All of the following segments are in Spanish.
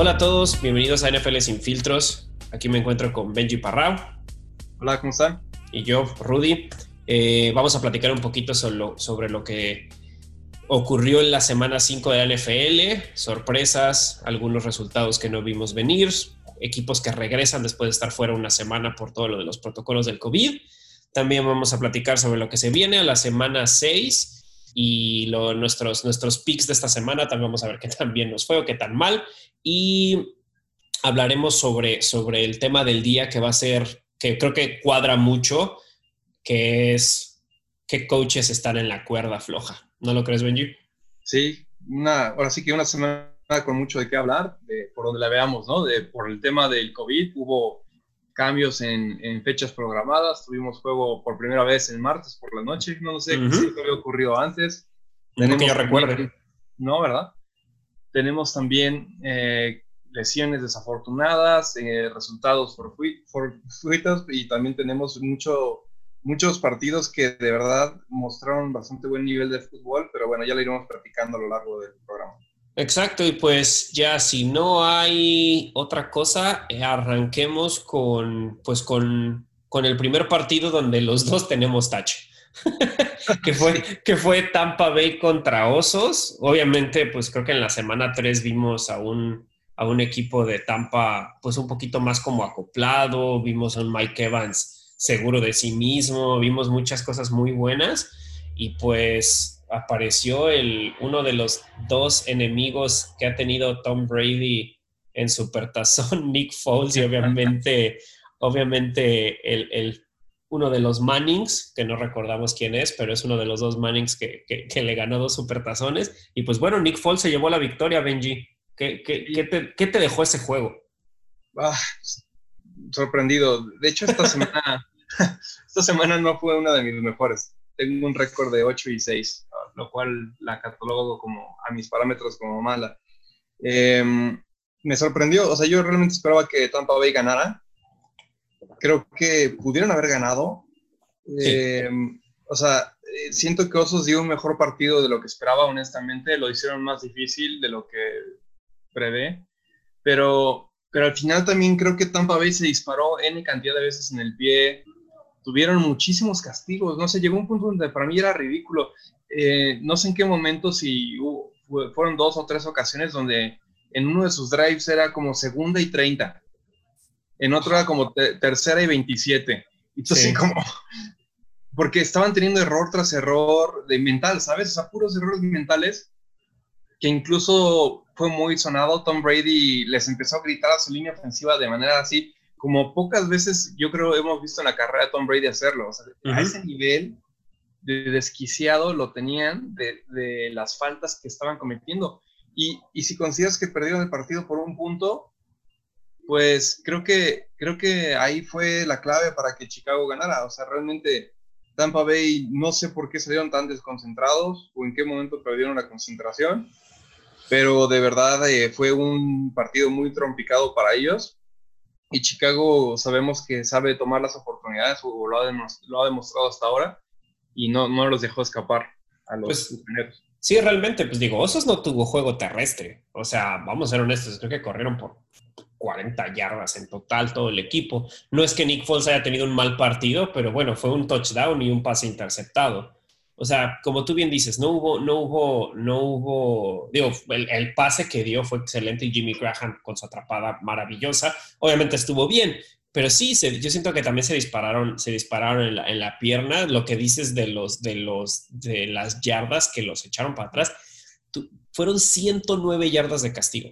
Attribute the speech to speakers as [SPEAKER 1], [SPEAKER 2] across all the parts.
[SPEAKER 1] Hola a todos, bienvenidos a NFL Sin Filtros. Aquí me encuentro con Benji Parrao.
[SPEAKER 2] Hola, ¿cómo están?
[SPEAKER 1] Y yo, Rudy. Eh, vamos a platicar un poquito sobre lo, sobre lo que ocurrió en la semana 5 de la NFL, sorpresas, algunos resultados que no vimos venir, equipos que regresan después de estar fuera una semana por todo lo de los protocolos del COVID. También vamos a platicar sobre lo que se viene a la semana 6 y lo, nuestros, nuestros picks de esta semana. También vamos a ver qué tan bien nos fue o qué tan mal. Y hablaremos sobre, sobre el tema del día que va a ser, que creo que cuadra mucho, que es qué coaches están en la cuerda floja. ¿No lo crees, Benji?
[SPEAKER 2] Sí, una, ahora sí que una semana con mucho de qué hablar, de, por donde la veamos, ¿no? De, por el tema del COVID, hubo cambios en, en, fechas programadas, tuvimos juego por primera vez el martes por la noche, no sé si había ocurrido antes.
[SPEAKER 1] Tenemos que yo recuerde.
[SPEAKER 2] No, ¿verdad? Tenemos también eh, lesiones desafortunadas, eh, resultados fortuitos y también tenemos mucho muchos partidos que de verdad mostraron bastante buen nivel de fútbol, pero bueno, ya lo iremos practicando a lo largo del programa.
[SPEAKER 1] Exacto, y pues ya si no hay otra cosa, eh, arranquemos con, pues con, con el primer partido donde los dos tenemos touch. que, fue, que fue Tampa Bay contra Osos. Obviamente, pues creo que en la semana 3 vimos a un, a un equipo de Tampa pues un poquito más como acoplado, vimos a un Mike Evans seguro de sí mismo, vimos muchas cosas muy buenas y pues apareció el, uno de los dos enemigos que ha tenido Tom Brady en Supertazón, Nick Foles, y obviamente, obviamente el, uno de los Mannings, que no recordamos quién es, pero es uno de los dos Mannings que, le ganó dos Supertazones. Y pues bueno, Nick Foles se llevó la victoria, Benji. ¿Qué, te, te, dejó ese juego?
[SPEAKER 2] Ah, sorprendido. De hecho, esta semana, esta semana no fue una de mis mejores. Tengo un récord de 8 y 6, lo cual la catalogo como a mis parámetros como mala. Em, me sorprendió, o sea, yo realmente esperaba que Tampa Bay ganara. Creo que pudieron haber ganado. Em, o sea, eh, siento que Osos dio un mejor partido de lo que esperaba, honestamente. Lo hicieron más difícil de lo que prevé. Pero pero al final también creo que Tampa Bay se disparó N cantidad de veces en el pie, tuvieron muchísimos castigos, no sé, llegó un punto donde para mí era ridículo, eh, no sé en qué momento, si fueron dos o tres ocasiones donde en uno de sus drives era como segunda y 30, en otro era como tercera y 27, entonces como, porque estaban teniendo error tras error de mental, ¿sabes? O sea, puros errores mentales que incluso fue muy sonado. Tom Brady les empezó a gritar a su línea ofensiva de manera así, como pocas veces yo creo hemos visto en la carrera de Tom Brady hacerlo. A ese nivel de desquiciado lo tenían de, las faltas que estaban cometiendo. Y, y, si consideras que perdieron el partido por un punto, pues creo que, creo que ahí fue la clave para que Chicago ganara. O sea, realmente Tampa Bay no sé por qué salieron tan desconcentrados o en qué momento perdieron la concentración pero de verdad eh, fue un partido muy trompicado para ellos. Y Chicago sabemos que sabe tomar las oportunidades, o lo ha, lo ha demostrado hasta ahora, y no, no los dejó escapar a los
[SPEAKER 1] pues, Sí, realmente, pues digo, Osos no tuvo juego terrestre. O sea, vamos a ser honestos, creo que corrieron por 40 yardas en total todo el equipo. No es que Nick Foles haya tenido un mal partido, pero bueno, fue un touchdown y un pase interceptado. O sea, como tú bien dices, no hubo, no hubo, no hubo, digo, el, pase que dio fue excelente y Jimmy Graham con su atrapada maravillosa. Obviamente estuvo bien, pero sí, yo siento que también se dispararon, se dispararon en la, en la, pierna. Lo que dices de los, de los, de las yardas que los echaron para atrás, fueron 109 yardas de castigo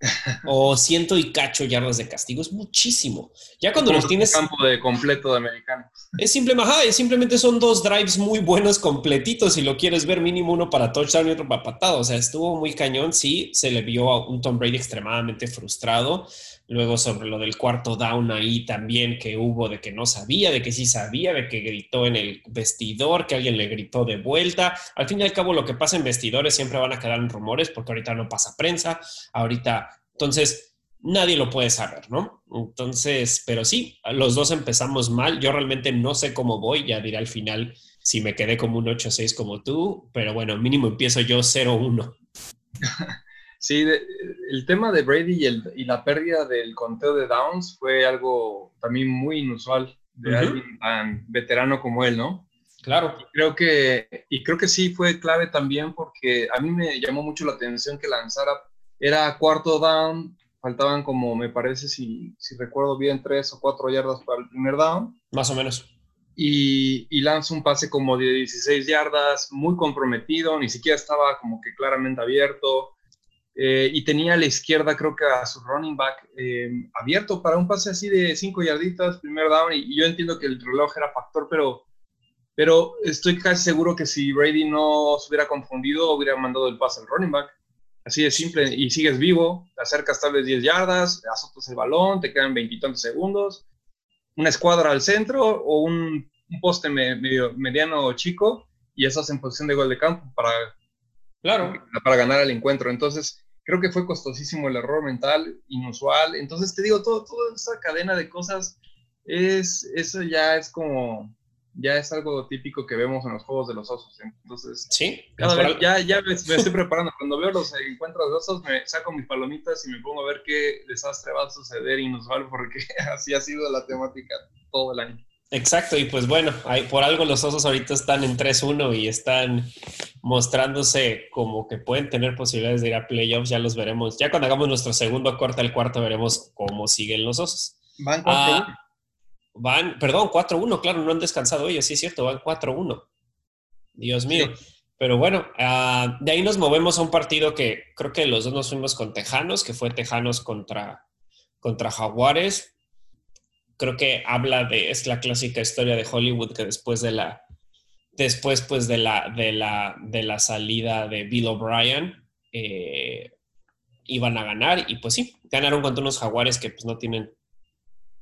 [SPEAKER 1] o ciento y cacho yardas de castigo, es muchísimo. Ya cuando los tienes...
[SPEAKER 2] campo de completo de americanos.
[SPEAKER 1] Es simplemente, simplemente son dos drives muy buenos completitos, si lo quieres ver mínimo uno para touchdown y otro para patada. O sea, estuvo muy cañón, sí, se le vio a un Tom Brady extremadamente frustrado. Luego sobre lo del cuarto down ahí también que hubo de que no sabía, de que sí sabía, de que gritó en el vestidor, que alguien le gritó de vuelta. Al fin y al cabo lo que pasa en vestidores siempre van a quedar en rumores porque ahorita no pasa prensa, ahorita, entonces nadie lo puede saber, ¿no? Entonces, pero sí, los dos empezamos mal. Yo realmente no sé cómo voy, ya diré al final si me quedé como un 8-6 como tú, pero bueno, mínimo empiezo yo 0-1.
[SPEAKER 2] Sí, el tema de Brady y, la pérdida del conteo de downs fue algo también muy inusual de alguien tan veterano como él, ¿no?
[SPEAKER 1] Claro.
[SPEAKER 2] Y creo que, y creo que sí fue clave también porque a mí me llamó mucho la atención que lanzara, era cuarto down, faltaban como, me parece, si, si recuerdo bien, tres o cuatro yardas para el primer down.
[SPEAKER 1] Más o menos.
[SPEAKER 2] Y, y lanza un pase como de 16 yardas, muy comprometido, ni siquiera estaba como que claramente abierto. Eh, y tenía a la izquierda, creo que a su running back eh, abierto para un pase así de cinco yarditas, primer down. Y, yo entiendo que el reloj era factor, pero, pero estoy casi seguro que si Brady no se hubiera confundido, hubiera mandado el pase al running back. Así de simple, y sigues vivo, te acercas tal vez 10 yardas, azotas el balón, te quedan veintitantos segundos, una escuadra al centro o un, poste medio, mediano chico y estás en posición de gol de campo para,
[SPEAKER 1] claro.
[SPEAKER 2] para ganar el encuentro. Entonces, creo que fue costosísimo el error mental, inusual. Entonces, te digo, todo, toda esa cadena de cosas, es, eso ya es como, ya es algo típico que vemos en los juegos de los osos. Entonces,
[SPEAKER 1] sí,
[SPEAKER 2] ya, ya me, estoy preparando. Cuando veo los encuentros de osos, me saco mis palomitas y me pongo a ver qué desastre va a suceder inusual, porque así ha sido la temática todo el año.
[SPEAKER 1] Exacto, y pues bueno, hay, por algo los osos ahorita están en 3-1 y están mostrándose como que pueden tener posibilidades de ir a playoffs, ya los veremos. Ya cuando hagamos nuestro segundo corte, el cuarto, veremos cómo siguen los osos.
[SPEAKER 2] Van 4
[SPEAKER 1] Van, perdón, 4-1, claro, no han descansado ellos, sí es cierto, van 4-1. Dios mío. Pero bueno, ah, de ahí nos movemos a un partido que creo que los dos nos fuimos con Tejanos, que fue Tejanos contra, contra Jaguares. Creo que habla de, es la clásica historia de Hollywood que después de la, después pues de la, de la, de la salida de Bill O'Brien, eh, iban a ganar y pues sí, ganaron contra unos Jaguares que pues no tienen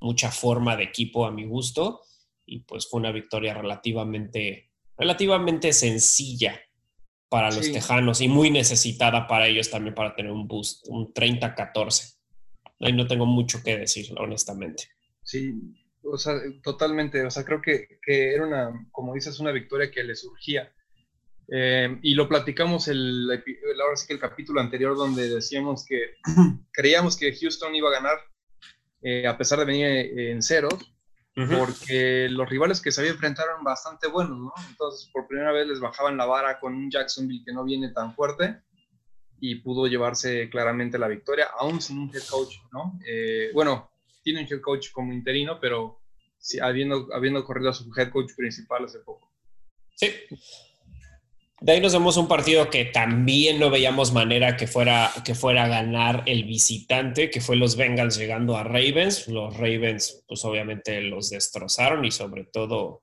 [SPEAKER 1] mucha forma de equipo a mi gusto y pues fue una victoria relativamente, relativamente sencilla para los tejanos y muy necesitada para ellos también para tener un boost, un 30-14. Ahí no tengo mucho que decir, honestamente.
[SPEAKER 2] Sí, o sea, totalmente, o sea, creo que, que era una, como dices, una victoria que le surgía. Eh, y lo platicamos el, ahora sí que el capítulo anterior donde decíamos que creíamos que Houston iba a ganar eh, a pesar de venir en ceros, porque los rivales que se había enfrentaron bastante buenos, ¿no? Entonces, por primera vez les bajaban la vara con un Jacksonville que no viene tan fuerte y pudo llevarse claramente la victoria, aún sin un head coach, ¿no? Eh, bueno, tiene un head coach como interino, pero sí, habiendo, habiendo corrido a su head coach principal hace poco.
[SPEAKER 1] Sí, de ahí nos vemos un partido que también no veíamos manera que fuera, que fuera a ganar el visitante, que fue los Bengals llegando a Ravens. Los Ravens, pues obviamente los destrozaron y sobre todo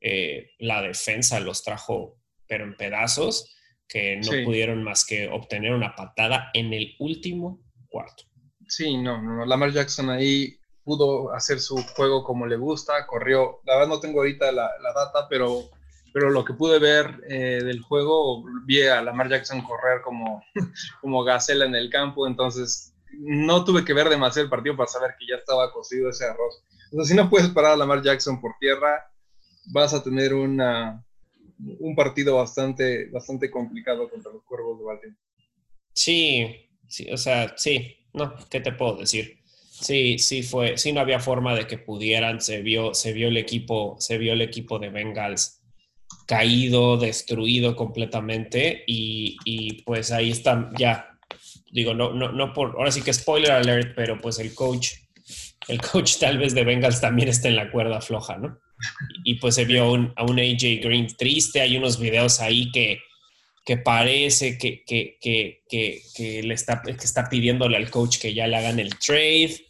[SPEAKER 1] eh, la defensa los trajo, pero en pedazos, que no pudieron más que obtener una patada en el último cuarto.
[SPEAKER 2] Sí, no, no, Lamar Jackson ahí pudo hacer su juego como le gusta, corrió, la verdad no tengo ahorita la, la data, pero pero lo que pude ver eh, del juego, vi a Lamar Jackson correr como, como gacela en el campo, entonces no tuve que ver demasiado el partido para saber que ya estaba cocido ese arroz. O sea, si no puedes parar a Lamar Jackson por tierra, vas a tener una, un partido bastante, bastante complicado contra los Cuervos de Baltimore.
[SPEAKER 1] Sí, sí, o sea, sí, no, ¿qué te puedo decir? Sí, sí fue, sí no había forma de que pudieran, se vio, se vio el equipo, se vio el equipo de Bengals caído, destruido completamente y, pues ahí está ya, digo, no, no, no por, ahora sí que spoiler alert, pero pues el coach, el coach tal vez de Bengals también está en la cuerda floja, ¿no? Y pues se vio a un AJ Green triste, hay unos videos ahí que, que parece que, que, que, le está, que está pidiéndole al coach que ya le hagan el trade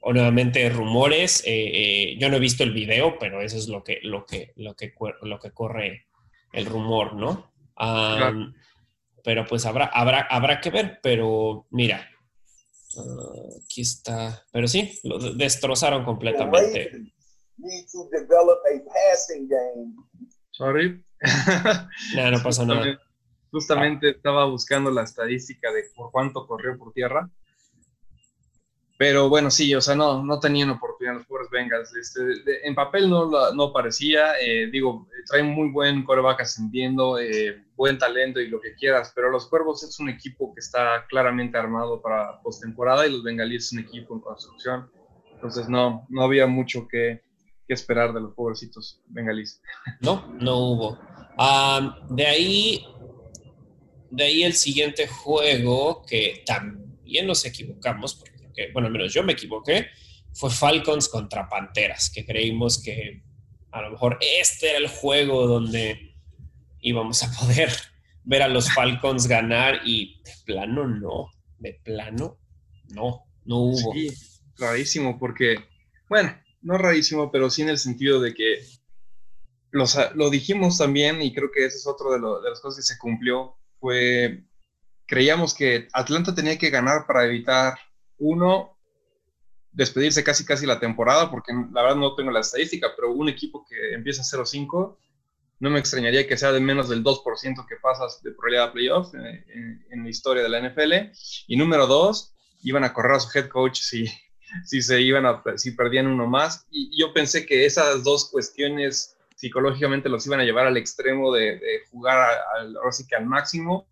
[SPEAKER 1] o nuevamente rumores. Eh, eh, yo no he visto el video, pero eso es lo que, lo que, lo que, lo que corre el rumor, ¿no? Pero pues habrá, habrá, habrá que ver, pero mira, ah, aquí está, pero sí, lo destrozaron completamente.
[SPEAKER 2] Sorry.
[SPEAKER 1] no, no pasa nada.
[SPEAKER 2] Justamente estaba buscando la estadística de por cuánto corrió por tierra Pero bueno, sí, o sea, no, no tenían oportunidad los pobres Bengals. Este, en papel no, no parecía, eh, digo, traen muy buen coreback ascendiendo, eh, buen talento y lo que quieras, pero los Cuervos es un equipo que está claramente armado para postemporada y los Bengalíes es un equipo en construcción. Entonces no, no había mucho que, que esperar de los pobrecitos bengalíes.
[SPEAKER 1] No, no hubo. de ahí, de ahí el siguiente juego que también nos equivocamos, porque bueno, al menos yo me equivoqué, fue Falcons contra Panteras, que creímos que a lo mejor este era el juego donde íbamos a poder ver a los Falcons ganar y de plano no, de plano no, no hubo.
[SPEAKER 2] Sí, rarísimo porque, bueno, no rarísimo, pero sí en el sentido de que los, lo dijimos también y creo que ese es otro de, de las cosas que se cumplió, fue, creíamos que Atlanta tenía que ganar para evitar uno, despedirse casi casi la temporada, porque la verdad no tengo la estadística, pero un equipo que empieza 0-5, no me extrañaría que sea de menos del 2% que pasas de probabilidad de playoff eh, en, la historia de la NFL. Y número dos, iban a correr a su head coach si, si se iban a, si perdían uno más. Y yo pensé que esas dos cuestiones psicológicamente los iban a llevar al extremo de, jugar al, al máximo,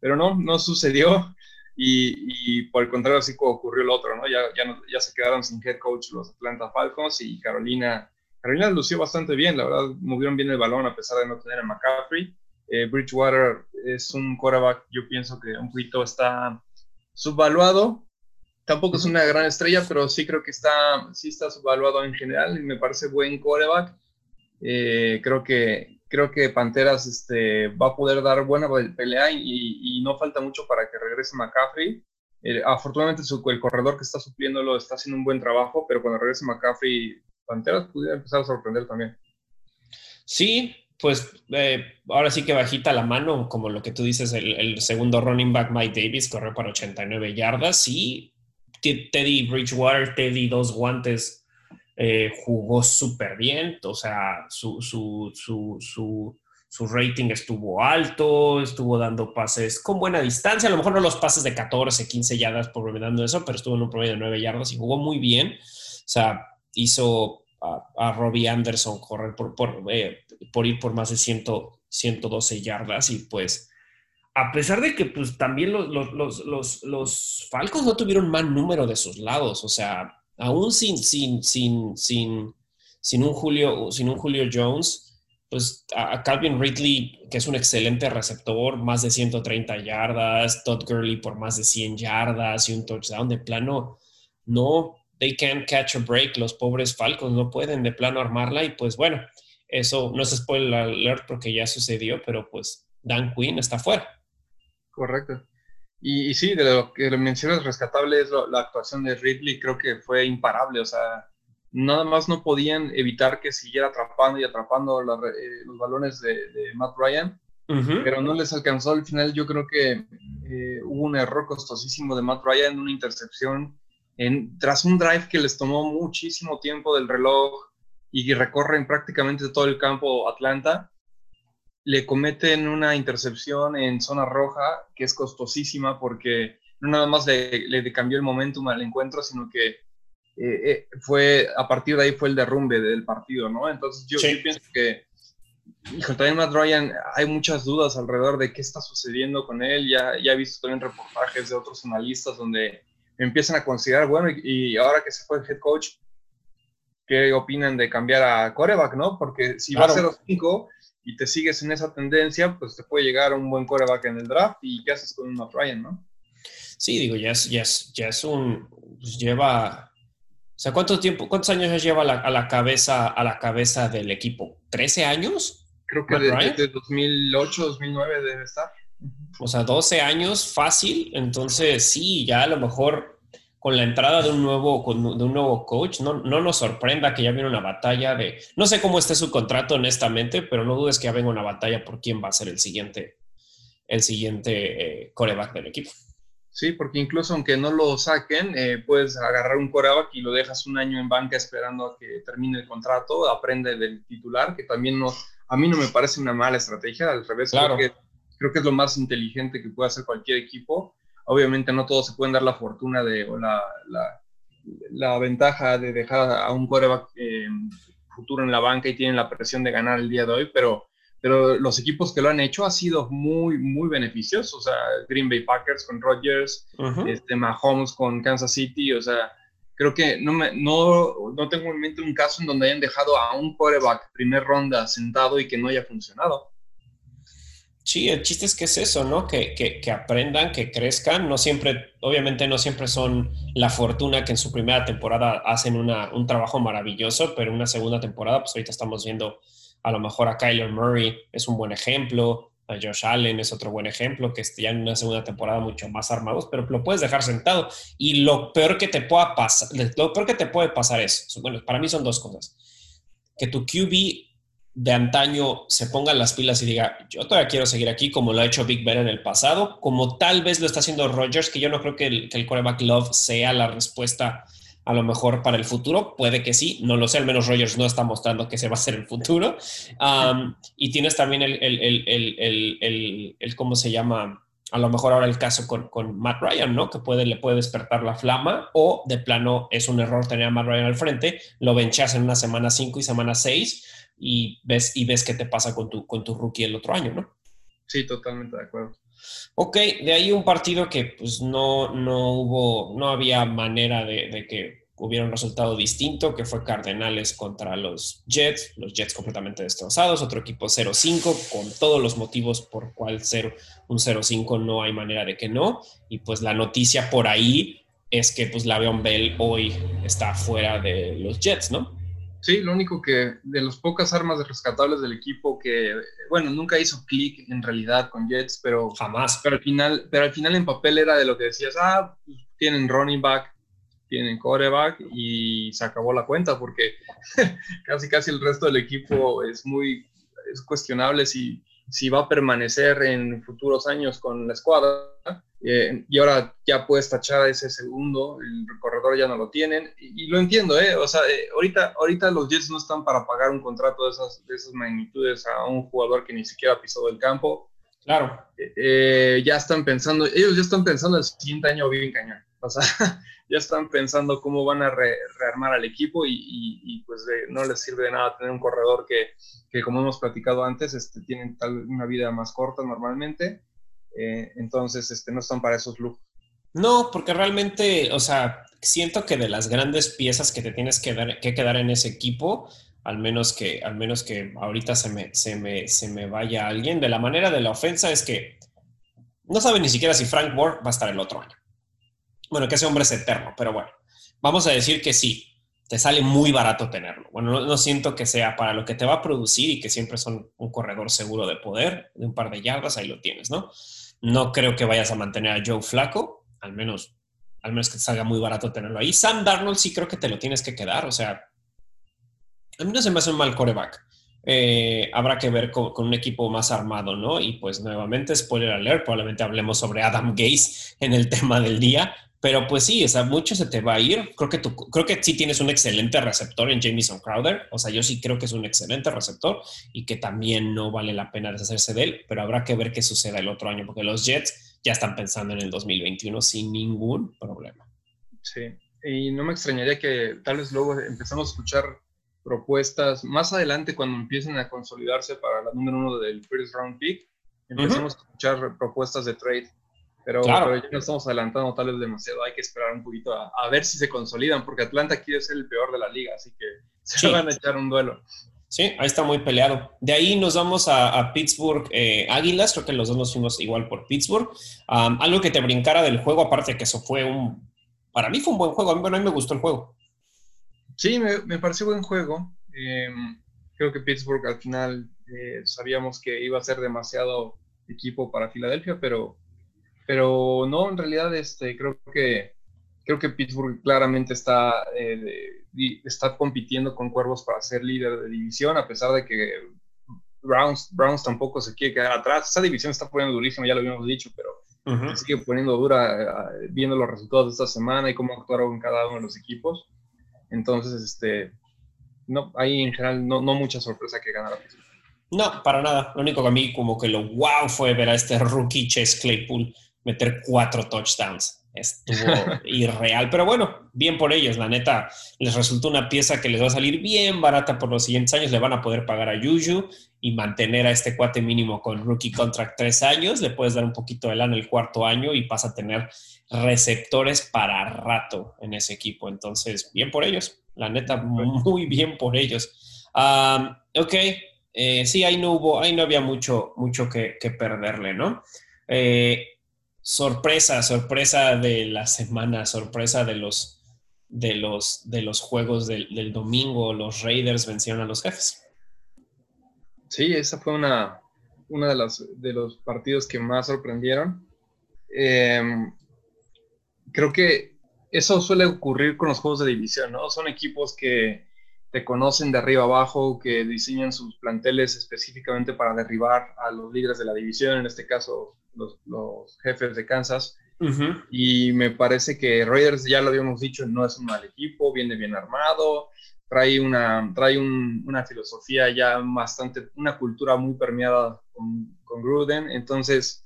[SPEAKER 2] pero no, no sucedió. Y, por el contrario, así como ocurrió el otro, ¿no? Ya, ya, ya, se quedaron sin head coach los Atlanta Falcons y Carolina, Carolina lució bastante bien, la verdad, movieron bien el balón a pesar de no tener a McCaffrey. Eh, Bridgewater es un quarterback, yo pienso que un poquito está subvaluado. Tampoco es una gran estrella, pero sí creo que está, sí está subvaluado en general y me parece buen quarterback. Eh, creo que creo que Panteras este, va a poder dar buena pelea y, no falta mucho para que regrese McCaffrey. Eh, afortunadamente el corredor que está supliéndolo está haciendo un buen trabajo, pero cuando regrese McCaffrey, Panteras pudiera empezar a sorprender también.
[SPEAKER 1] Sí, pues eh, ahora sí que bajita la mano, como lo que tú dices, el, segundo running back Mike Davis corrió para 89 yardas y Teddy Bridgewater, Teddy dos guantes eh, jugó súper bien, o sea, su, su, su, su, rating estuvo alto, estuvo dando pases con buena distancia, a lo mejor no los pases de 14, 15 yardas por dando eso, pero estuvo en un promedio de 9 yardas y jugó muy bien, o sea, hizo a, Robbie Anderson correr por, por, eh, por, ir por más de 100, 112 yardas y pues a pesar de que pues también los, los, los, los, Falcons no tuvieron mal número de sus lados, o sea, aún sin, sin, sin, sin, sin, un, Julio, sin un Julio Jones, pues a Calvin Ridley, que es un excelente receptor, más de 130 yardas, Todd Gurley por más de 100 yardas y un touchdown de plano, no, they can't catch a break, los pobres Falcons no pueden de plano armarla y pues bueno, eso no es spoiler alert porque ya sucedió, pero pues Dan Quinn está fuera.
[SPEAKER 2] Correcto. Y, sí, de lo que mencionas rescatable es la actuación de Ridley, creo que fue imparable, o sea, nada más no podían evitar que siguiera atrapando y atrapando eh, los balones de, Matt Ryan, pero no les alcanzó al final, yo creo que eh, hubo un error costosísimo de Matt Ryan, una intercepción, en, tras un drive que les tomó muchísimo tiempo del reloj y recorren prácticamente todo el campo Atlanta, le cometen una intercepción en zona roja que es costosísima porque no nada más le, cambió el momentum al encuentro, sino que eh, eh, fue a partir de ahí fue el derrumbe del partido, ¿no? Entonces yo, pienso que, hijo, también Matt Ryan, hay muchas dudas alrededor de qué está sucediendo con él. Ya, ya he visto también reportajes de otros analistas donde empiezan a considerar, bueno, y, ahora que se fue el head coach, ¿qué opinan de cambiar a coreback, no? Porque si va a ser los cinco y te sigues en esa tendencia, pues te puede llegar un buen coreback en el draft y ¿qué haces con un Matt Ryan, no?
[SPEAKER 1] Sí, digo, ya es, ya es, ya es un, pues lleva, o sea, ¿cuánto tiempo, cuántos años ya lleva a la, cabeza, a la cabeza del equipo? ¿13 años?
[SPEAKER 2] Creo que desde 2008, 2009 debe estar.
[SPEAKER 1] O sea, 12 años fácil, entonces sí, ya a lo mejor con la entrada de un nuevo, de un nuevo coach, no, no nos sorprenda que ya viene una batalla de, no sé cómo esté su contrato honestamente, pero no dudes que ya venga una batalla por quién va a ser el siguiente, el siguiente eh, coreback del equipo.
[SPEAKER 2] Sí, porque incluso aunque no lo saquen, eh, puedes agarrar un coreback y lo dejas un año en banca esperando a que termine el contrato, aprende del titular, que también no, a mí no me parece una mala estrategia, al revés, creo, que, creo que es lo más inteligente que puede hacer cualquier equipo obviamente no todos se pueden dar la fortuna de, o la, la ventaja de dejar a un coreback eh, futuro en la banca y tienen la presión de ganar el día de hoy, pero, pero los equipos que lo han hecho ha sido muy, muy beneficiosos. O sea, Green Bay Packers con Rodgers, este, Mahomes con Kansas City, o sea, creo que no, me, no, no tengo en mente un caso en donde hayan dejado a un coreback primer ronda sentado y que no haya funcionado.
[SPEAKER 1] Sí, el chiste es que es eso, ¿no? Que, que, aprendan, que crezcan. No siempre, obviamente no siempre son la fortuna que en su primera temporada hacen una, un trabajo maravilloso, pero una segunda temporada, pues ahorita estamos viendo a lo mejor a Kyler Murray, es un buen ejemplo, a Josh Allen es otro buen ejemplo, que ya en una segunda temporada mucho más armados, pero lo puedes dejar sentado. Y lo peor que te pueda pasar, lo peor que te puede pasar es, bueno, para mí son dos cosas. Que tu QB de antaño se ponga las pilas y diga, yo todavía quiero seguir aquí como lo ha hecho Big Ben en el pasado, como tal vez lo está haciendo Rogers, que yo no creo que el, que coreback love sea la respuesta a lo mejor para el futuro, puede que sí, no lo sé, al menos Rogers no está mostrando que se va a hacer el futuro. y tienes también el, el, ¿cómo se llama? A lo mejor ahora el caso con, con, Matt Ryan, ¿no? Que puede, le puede despertar la flama o de plano es un error tener a Matt Ryan al frente, lo benchas en una semana 5 y semana 6 y ves, y ves qué te pasa con tu, con tu rookie el otro año, ¿no?
[SPEAKER 2] Sí, totalmente de acuerdo.
[SPEAKER 1] Ok, de ahí un partido que pues no, no hubo, no había manera de, que hubiera un resultado distinto, que fue Cardenales contra los Jets, los Jets completamente destrozados, otro equipo 0-5, con todos los motivos por cual ser un 0-5 no hay manera de que no, y pues la noticia por ahí es que pues Lavion Bell hoy está fuera de los Jets, ¿no?
[SPEAKER 2] Sí, lo único que de las pocas armas rescatables del equipo que, bueno, nunca hizo clic en realidad con Jets, pero
[SPEAKER 1] jamás.
[SPEAKER 2] Pero al final, pero al final en papel era de lo que decías, ah, pues, tienen running back, tienen coreback y se acabó la cuenta porque casi casi el resto del equipo es muy es cuestionable si si va a permanecer en futuros años con la escuadra. Eh, y ahora ya puedes tachar ese segundo, el corredor ya no lo tienen. Y, lo entiendo, ¿eh? O sea, eh, ahorita, ahorita los Jets no están para pagar un contrato de esas, de esas magnitudes a un jugador que ni siquiera pisó el campo.
[SPEAKER 1] Claro.
[SPEAKER 2] Eh, ya están pensando, ellos ya están pensando el siguiente año bien cañón. O sea, ya están pensando cómo van a rearmar al equipo y, pues no les sirve de nada tener un corredor que, que como hemos platicado antes, este, tienen tal, una vida más corta normalmente. Eh, entonces, este, no están para esos lujos.
[SPEAKER 1] No, porque realmente, o sea, siento que de las grandes piezas que te tienes que, dar, que quedar en ese equipo, al menos que, al menos que ahorita se me, se, me, se me vaya alguien, de la manera de la ofensa es que no sabe ni siquiera si Frank Ward va a estar el otro año. Bueno, que ese hombre es eterno, pero bueno, vamos a decir que sí, te sale muy barato tenerlo. Bueno, no, siento que sea para lo que te va a producir y que siempre son un corredor seguro de poder, de un par de yardas, ahí lo tienes, ¿no? No creo que vayas a mantener a Joe Flaco, al menos, al menos que te salga muy barato tenerlo ahí. Sam Darnold sí creo que te lo tienes que quedar, o sea, a mí no se me hace un mal coreback. Eh, habrá que ver con, con, un equipo más armado, ¿no? Y pues nuevamente, spoiler alert, probablemente hablemos sobre Adam Gase en el tema del día, pero pues sí, o sea, mucho se te va a ir. Creo que, tú, creo que sí tienes un excelente receptor en Jamison Crowder. O sea, yo sí creo que es un excelente receptor y que también no vale la pena deshacerse de él, pero habrá que ver qué suceda el otro año, porque los Jets ya están pensando en el 2021 sin ningún problema.
[SPEAKER 2] Sí, y no me extrañaría que tal vez luego empezamos a escuchar propuestas más adelante cuando empiecen a consolidarse para la número uno del first round pick, empezamos a escuchar propuestas de trade pero, ya no estamos adelantando tal vez demasiado, hay que esperar un poquito a, ver si se consolidan, porque Atlanta quiere ser el peor de la liga, así que se van a echar un duelo.
[SPEAKER 1] Sí, ahí está muy peleado. De ahí nos vamos a, Pittsburgh eh, Águilas, creo que los dos nos fuimos igual por Pittsburgh. algo que te brincara del juego, aparte que eso fue un, para mí fue un buen juego, a mí, bueno, a mí me gustó el juego.
[SPEAKER 2] Sí, me, me pareció buen juego. Em, creo que Pittsburgh al final eh, sabíamos que iba a ser demasiado equipo para Filadelfia, pero pero no, en realidad este, creo, que, creo que Pittsburgh claramente está, eh, está compitiendo con Cuervos para ser líder de división, a pesar de que Browns, Browns tampoco se quiere quedar atrás. Esa división está poniendo durísima, ya lo habíamos dicho, pero sigue poniendo dura eh, viendo los resultados de esta semana y cómo actuaron cada uno de los equipos. Entonces, este, no, ahí en general no, no mucha sorpresa que ganara Pittsburgh.
[SPEAKER 1] No, para nada. Lo único que a mí como que lo wow fue ver a este rookie Chase Claypool meter cuatro touchdowns. estuvo irreal. Pero bueno, bien por ellos, la neta, les resultó una pieza que les va a salir bien barata por los siguientes años. Le van a poder pagar a Yuyu y mantener a este cuate mínimo con rookie contract tres años. Le puedes dar un poquito de lana el cuarto año y pasa a tener receptores para rato en ese equipo. Entonces, bien por ellos, la neta, muy bien por ellos. ok, eh, sí, ahí no hubo, ahí no había mucho, mucho que, perderle, ¿no? Eh, sorpresa, sorpresa de la semana, sorpresa de los, de los, de los juegos del, domingo, los Raiders vencieron a los jefes.
[SPEAKER 2] Sí, esa fue una, una de, las, de los partidos que más sorprendieron. Em, creo que eso suele ocurrir con los juegos de división, ¿no? Son equipos que te conocen de arriba abajo, que diseñan sus planteles específicamente para derribar a los líderes de la división, en este caso los, jefes de Kansas. Y me parece que Raiders, ya lo habíamos dicho, no es un mal equipo, viene bien armado, trae una, trae una filosofía ya bastante, una cultura muy permeada con, con Gruden. Entonces,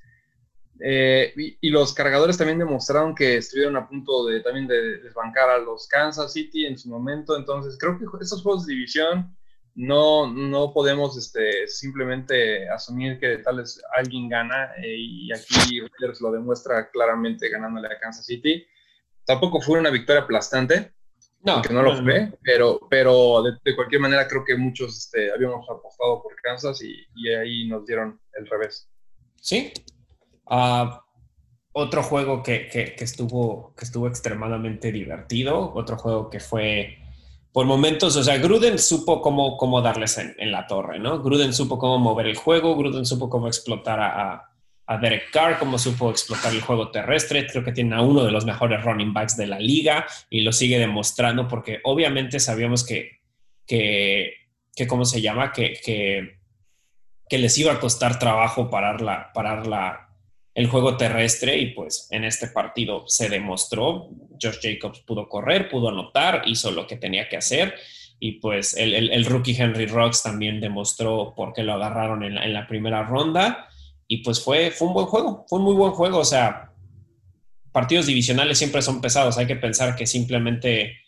[SPEAKER 2] eh, y, los cargadores también demostraron que estuvieron a punto de también de desbancar a los Kansas City en su momento. Entonces, creo que estos juegos de división no, no podemos este, simplemente asumir que tal vez alguien gana eh, y aquí Raiders lo demuestra claramente ganándole a Kansas City. Tampoco fue una victoria aplastante, no, no lo fue, pero, pero de, cualquier manera creo que muchos este, habíamos apostado por Kansas y, y, ahí nos dieron el revés.
[SPEAKER 1] Sí. Uh, otro juego que, que, que, estuvo, que estuvo extremadamente divertido, otro juego que fue por momentos, o sea, Gruden supo cómo, cómo darles en, la torre, ¿no? Gruden supo cómo mover el juego, Gruden supo cómo explotar a, Derek Carr, cómo supo explotar el juego terrestre. Creo que tiene a uno de los mejores running backs de la liga y lo sigue demostrando porque obviamente sabíamos que, que, que ¿cómo se llama? Que, que, que les iba a costar trabajo parar la, parar la, el juego terrestre y pues en este partido se demostró, Josh Jacobs pudo correr, pudo anotar, hizo lo que tenía que hacer y pues el, rookie Henry Rocks también demostró por qué lo agarraron en la, primera ronda y pues fue, fue un buen juego, fue un muy buen juego, o sea, partidos divisionales siempre son pesados, hay que pensar que simplemente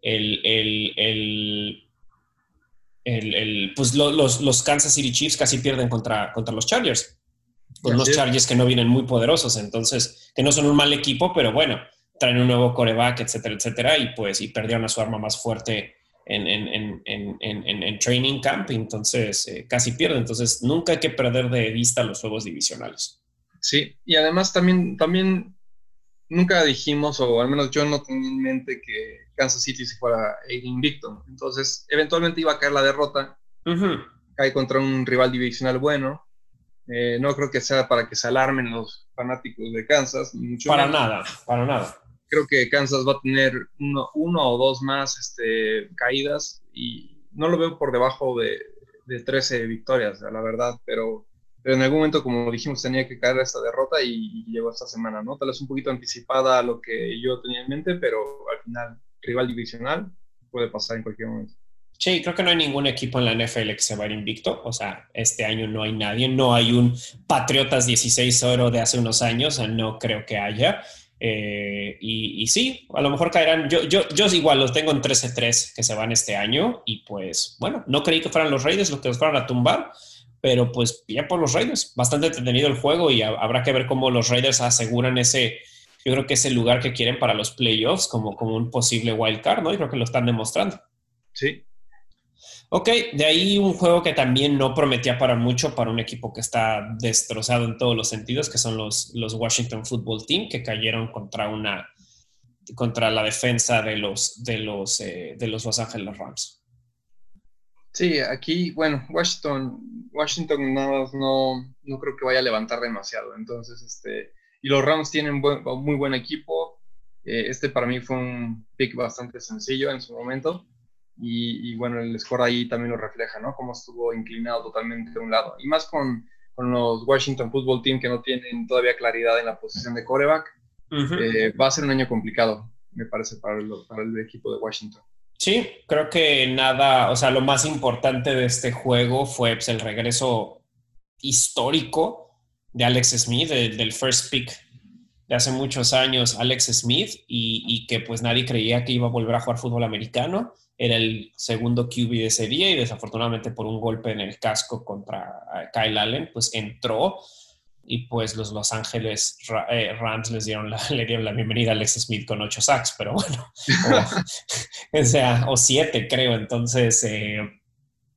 [SPEAKER 1] el, el, pues los, los Kansas City Chiefs casi pierden contra, contra los Chargers con unos Chargers que no vienen muy poderosos, entonces, que no son un mal equipo, pero bueno, traen un nuevo coreback, etcétera, etcétera, y pues, y perdieron a su arma más fuerte en, en, en, en training camp, entonces eh, casi pierden, entonces nunca hay que perder de vista los juegos divisionales.
[SPEAKER 2] Sí, y además también, también nunca dijimos, o al menos yo no tenía en mente que Kansas City se fuera invicto, entonces eventualmente iba a caer la derrota, cae contra un rival divisional bueno, eh, no creo que sea para que se alarmen los fanáticos de Kansas.
[SPEAKER 1] para nada, para nada.
[SPEAKER 2] Creo que Kansas va a tener uno, o dos más este, caídas y no lo veo por debajo de, de 13 victorias, la verdad, pero, pero, en algún momento, como dijimos, tenía que caer esta derrota y, llegó esta semana, ¿no? Tal vez un poquito anticipada a lo que yo tenía en mente, pero al final, rival divisional puede pasar en cualquier momento.
[SPEAKER 1] Sí, creo que no hay ningún equipo en la NFL que se va a ir invicto. O sea, este año no hay nadie. No hay un Patriotas 16-0 de hace unos años. no creo que haya. Eh, y, sí, a lo mejor caerán. Yo, yo, yo igual los tengo en 13-3 que se van este año. Y pues, bueno, no creí que fueran los Raiders los que los fueran a tumbar. Pero pues bien por los Raiders. Bastante entretenido el juego y habrá que ver cómo los Raiders aseguran ese. Yo creo que es el lugar que quieren para los playoffs como, como un posible wild card, ¿no? Y creo que lo están demostrando.
[SPEAKER 2] Sí,
[SPEAKER 1] Ok, de ahí un juego que también no prometía para mucho para un equipo que está destrozado en todos los sentidos, que son los, los Washington Football Team, que cayeron contra una contra la defensa de los de los eh, de los Los Angeles Rams.
[SPEAKER 2] Sí, aquí, bueno, Washington, Washington nada más no, no creo que vaya a levantar demasiado. Entonces, este, y los Rams tienen muy buen equipo. Eh, este para mí fue un pick bastante sencillo en su momento. Y, bueno, el score ahí también lo refleja, ¿no? Cómo estuvo inclinado totalmente de un lado. Y más con, con los Washington Football Team que no tienen todavía claridad en la posición de coreback. Eh, va a ser un año complicado, me parece, para el, para el equipo de Washington.
[SPEAKER 1] Sí, creo que nada, o sea, lo más importante de este juego fue pues, el regreso histórico de Alex Smith, del first pick de hace muchos años, Alex Smith, y, que pues nadie creía que iba a volver a jugar fútbol americano. Era el segundo QB de ese día y desafortunadamente por un golpe en el casco contra eh, Kyle Allen, pues entró y pues los Los Ángeles eh, Rams les dieron la, le dieron la bienvenida a Alex Smith con ocho sacks, pero bueno, o, sea, o siete creo, entonces... Eh,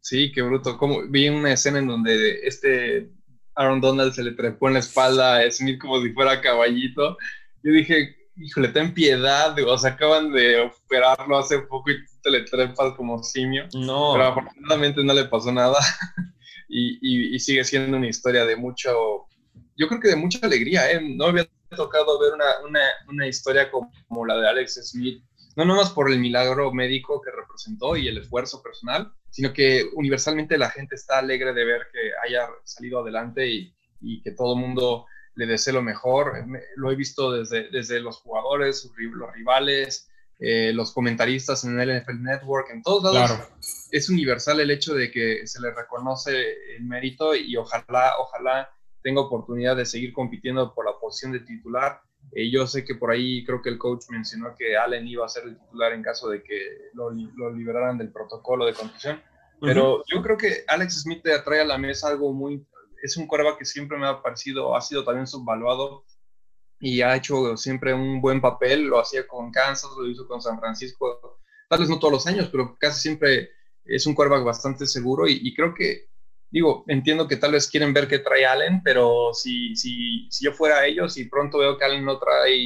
[SPEAKER 2] sí, qué bruto. Como, vi una escena en donde este Aaron Donald se le trepó en la espalda a Smith como si fuera caballito. Yo dije, híjole, ten piedad, o sea, acaban de operarlo hace poco y tú te le trepas como simio.
[SPEAKER 1] No.
[SPEAKER 2] Pero afortunadamente no le pasó nada y, y, sigue siendo una historia de mucho, yo creo que de mucha alegría, ¿eh? No había tocado ver una, una, una historia como, como, la de Alex Smith, no nomás por el milagro médico que representó y el esfuerzo personal, sino que universalmente la gente está alegre de ver que haya salido adelante y, y que todo el mundo le desee lo mejor. Lo he visto desde, desde los jugadores, los rivales, eh, los comentaristas en el NFL Network, en todos lados. Es universal el hecho de que se le reconoce el mérito y ojalá, ojalá tenga oportunidad de seguir compitiendo por la posición de titular. Eh, yo sé que por ahí creo que el coach mencionó que Allen iba a ser el titular en caso de que lo, lo liberaran del protocolo de contusión. Pero yo creo que Alex Smith te atrae a la mesa algo muy es un coreback que siempre me ha parecido, ha sido también subvaluado y ha hecho siempre un buen papel. Lo hacía con Kansas, lo hizo con San Francisco, tal vez no todos los años, pero casi siempre es un coreback bastante seguro y, creo que, digo, entiendo que tal vez quieren ver qué trae Allen, pero si, si, si yo fuera ellos y pronto veo que Allen no trae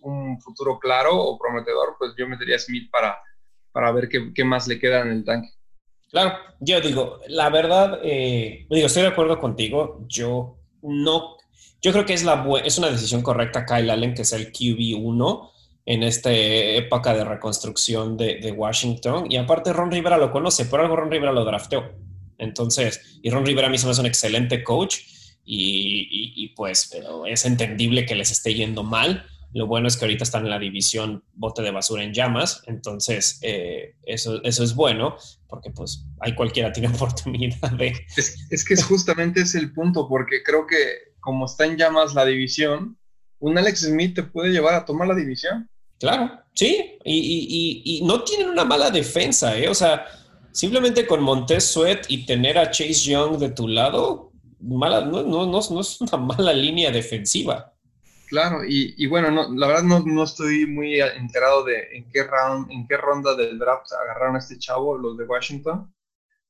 [SPEAKER 2] un futuro claro o prometedor, pues yo metería a Smith para, para ver qué, qué más le queda en el tanque.
[SPEAKER 1] Claro, yo digo, la verdad, eh, digo, estoy de acuerdo contigo. Yo no, yo creo que es, la, es una decisión correcta Kyle Allen, que es el QB1 en esta época de reconstrucción de, Washington. Y aparte, Ron Rivera lo conoce, por algo Ron Rivera lo drafteó. Entonces, y Ron Rivera mismo es un excelente coach y, y pues pero es entendible que les esté yendo mal. Lo bueno es que ahorita están en la división bote de basura en llamas, entonces eh, eso, eso es bueno, porque pues hay cualquiera tiene oportunidad de...
[SPEAKER 2] Es, que justamente es el punto, porque creo que como está en llamas la división, un Alex Smith te puede llevar a tomar la división.
[SPEAKER 1] Claro, sí, y, no tienen una mala defensa, ¿eh? O sea, simplemente con Montez Sweat y tener a Chase Young de tu lado, mala, no, no, no, no es una mala línea defensiva.
[SPEAKER 2] Claro, y, bueno, no, la verdad no, estoy muy enterado de en qué, round, en qué ronda del draft agarraron a este chavo, los de Washington,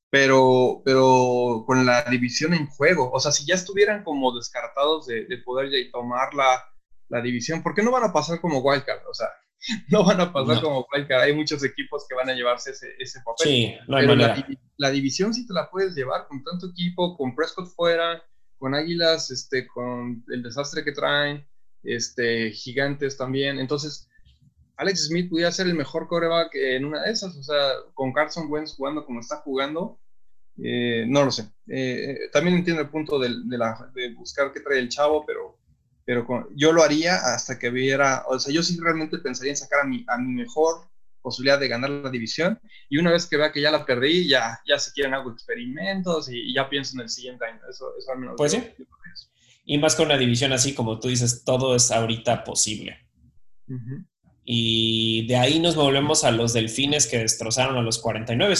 [SPEAKER 2] pero, pero con la división en juego, o sea, si ya estuvieran como descartados de, poder tomar la, la, división, ¿por qué no van a pasar como wildcard? O sea, no van a pasar como wildcard, hay muchos equipos que van a llevarse ese, ese papel.
[SPEAKER 1] Sí, no hay manera.
[SPEAKER 2] La, la, división sí te la puedes llevar con tanto equipo, con Prescott fuera, con Águilas, este, con el desastre que traen este, gigantes también. Entonces, Alex Smith pudiera ser el mejor coreback en una de esas, o sea, con Carson Wentz jugando como está jugando, eh, no lo sé. Eh, también entiendo el punto de, de, buscar qué trae el chavo, pero, pero yo lo haría hasta que viera, o sea, yo sí realmente pensaría en sacar a mi, a mi mejor posibilidad de ganar la división y una vez que vea que ya la perdí, ya, ya se quieren hago experimentos y, ya pienso en el siguiente año. Eso, eso al menos.
[SPEAKER 1] Pues sí. Y más con una división así, como tú dices, todo es ahorita posible. Y de ahí nos volvemos a los delfines que destrozaron a los 49.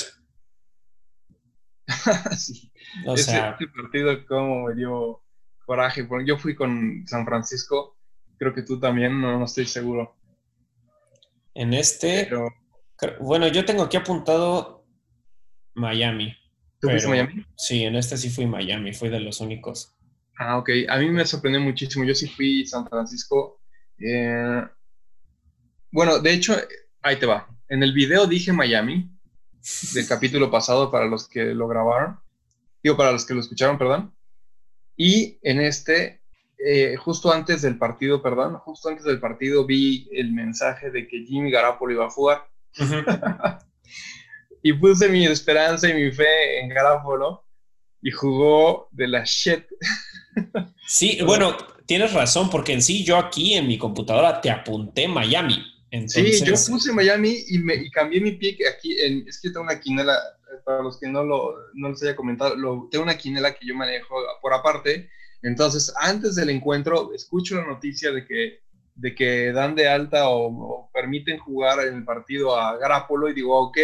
[SPEAKER 2] sí. O sea, este partido como me dio coraje. Yo fui con San Francisco, creo que tú también, no, estoy seguro.
[SPEAKER 1] En este, bueno, yo tengo aquí apuntado Miami.
[SPEAKER 2] ¿Tú fuiste Miami?
[SPEAKER 1] Sí, en este sí fui Miami, fui de los únicos.
[SPEAKER 2] Ah, ok. A mí me sorprendió muchísimo. Yo sí fui San Francisco. Eh, bueno, de hecho, ahí te va. En el video dije Miami, del capítulo pasado, para los que lo grabaron. Digo, para los que lo escucharon, perdón. Y en este, eh, justo antes del partido, perdón, justo antes del partido vi el mensaje de que Jimmy Garapolo iba a jugar. y puse mi esperanza y mi fe en Garapolo y jugó de la shit.
[SPEAKER 1] Sí, bueno, tienes razón, porque en sí yo aquí en mi computadora te apunté Miami.
[SPEAKER 2] Sí, yo puse Miami y, me, cambié mi pick aquí. En, es que tengo una quinela, para los que no lo no les haya comentado, lo, tengo una quinela que yo manejo por aparte Entonces, antes del encuentro, escucho la noticia de que, de que dan de alta o, permiten jugar en el partido a Garapolo y digo, ok,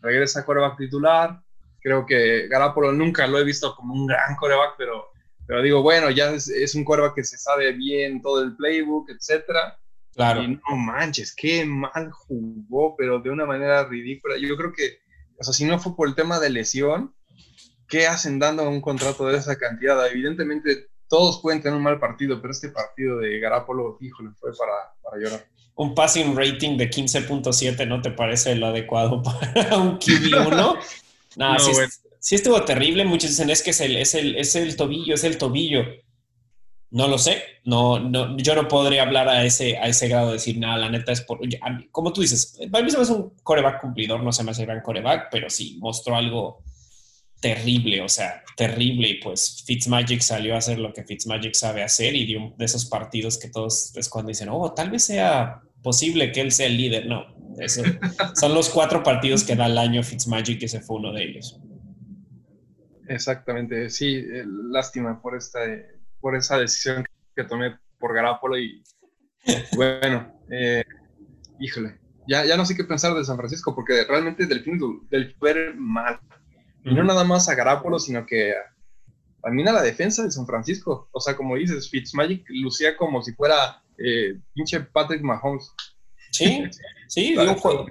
[SPEAKER 2] regresa a coreback titular. Creo que Garapolo nunca lo he visto como un gran coreback, pero, pero digo, bueno, ya es, un coreback que se sabe bien todo el playbook, etcétera. Claro. Y no manches, qué mal jugó, pero de una manera ridícula. Yo creo que, o sea, si no fue por el tema de lesión, ¿qué hacen dando un contrato de esa cantidad? Evidentemente todos pueden tener un mal partido, pero este partido de Garapolo, híjole, fue para, para llorar.
[SPEAKER 1] Un passing rating de 15.7 no te parece lo adecuado para un QB1? no, sí, estuvo terrible. Muchos dicen es que es el, es el, es el tobillo, es el tobillo. No lo sé, no, no, yo no podría hablar a ese, a ese grado de decir, nada, la neta es por... Como tú dices, para mí se me hace un coreback cumplidor, no se me hace gran coreback, pero sí, mostró algo terrible, o sea, terrible. Y pues Fitzmagic salió a hacer lo que Fitzmagic sabe hacer y dio de esos partidos que todos es cuando dicen, oh, tal vez sea posible que él sea el líder. No, eso, son los cuatro partidos que da el año Fitzmagic y ese fue uno de ellos.
[SPEAKER 2] Exactamente, sí, eh, lástima por, esta, por esa decisión que tomé por Garapolo y bueno, eh, híjole, ya, ya no sé qué pensar de San Francisco porque realmente del fin del fue mal y no nada más a Garapolo, sino que también a la defensa de San Francisco. O sea, como dices, Fitzmagic lucía como si fuera eh, pinche Patrick Mahomes.
[SPEAKER 1] Sí, sí, dio un juego.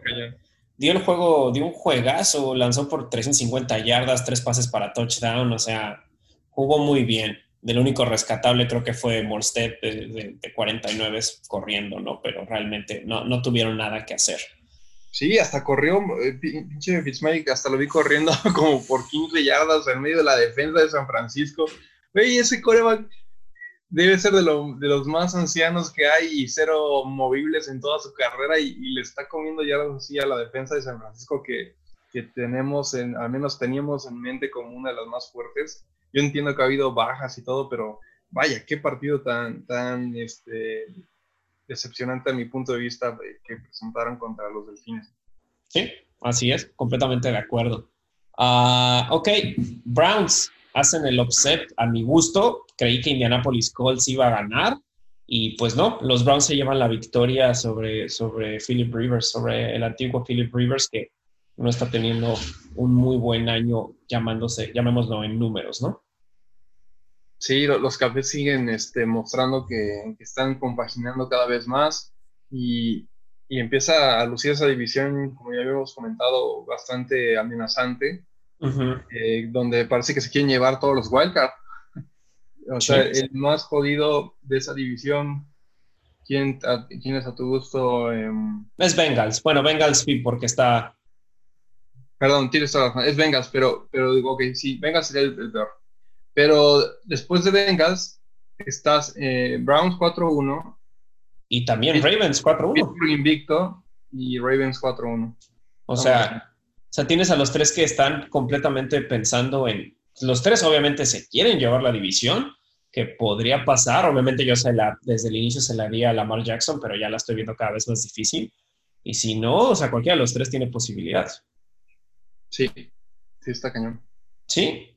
[SPEAKER 1] Dio el juego, dio un juegazo, lanzó por 350 yardas, tres pases para touchdown, o sea, jugó muy bien. Del único rescatable creo que fue Morstead de, de, 49 corriendo, ¿no? Pero realmente no, no tuvieron nada que hacer.
[SPEAKER 2] Sí, hasta corrió, eh, pinche Fitzmagic, hasta lo vi corriendo como por 15 yardas en medio de la defensa de San Francisco. Güey, ese coreback debe ser de, los más ancianos que hay y cero movibles en toda su carrera y, le está comiendo yardas así a la defensa de San Francisco que, que, tenemos, en, al menos teníamos en mente como una de las más fuertes. Yo entiendo que ha habido bajas y todo, pero vaya, qué partido tan, tan, este, decepcionante a mi punto de vista que presentaron contra los delfines.
[SPEAKER 1] Sí, así es, completamente de acuerdo. Ah, ok, Browns hacen el upset a mi gusto. Creí que Indianapolis Colts iba a ganar y pues no, los Browns se llevan la victoria sobre, sobre Philip Rivers, sobre el antiguo Philip Rivers que no está teniendo un muy buen año llamándose, llamémoslo en números, ¿no?
[SPEAKER 2] Sí, los cafés siguen este, mostrando que, están compaginando cada vez más y, empieza a lucir esa división, como ya habíamos comentado, bastante amenazante, eh, donde parece que se quieren llevar todos los wildcards. O sea, el más jodido de esa división, ¿quién, quién es a tu gusto? Em,
[SPEAKER 1] es Bengals. Bueno, Bengals sí, porque está...
[SPEAKER 2] Perdón, tienes toda la razón. Es Bengals, pero, pero digo, ok, sí, Bengals sería el peor. Pero después de Bengals, estás eh, Browns 4-1.
[SPEAKER 1] Y también Ravens 4-1.
[SPEAKER 2] Invicto y Ravens 4-1.
[SPEAKER 1] O sea, o sea, tienes a los tres que están completamente pensando en. Los tres, obviamente, se quieren llevar la división, que podría pasar. Obviamente, yo se la, desde el inicio se la di a Lamar Jackson, pero ya la estoy viendo cada vez más difícil. Y si no, o sea, cualquiera de los tres tiene posibilidades.
[SPEAKER 2] Sí, sí, está cañón.
[SPEAKER 1] Sí.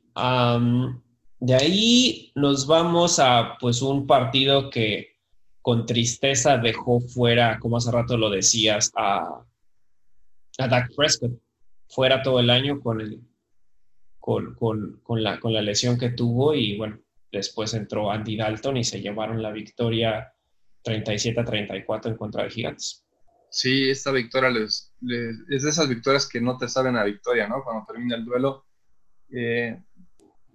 [SPEAKER 1] De ahí nos vamos a pues un partido que con tristeza dejó fuera, como hace rato lo decías, a, a Dak Prescott. Fuera todo el año con, el, con, con, la, con la lesión que tuvo y bueno, después entró Andy Dalton y se llevaron la victoria 37 a 34 en contra de Gigantes.
[SPEAKER 2] Sí, esta victoria les, es de esas victorias que no te saben a victoria, ¿no? Cuando termina el duelo. Eh,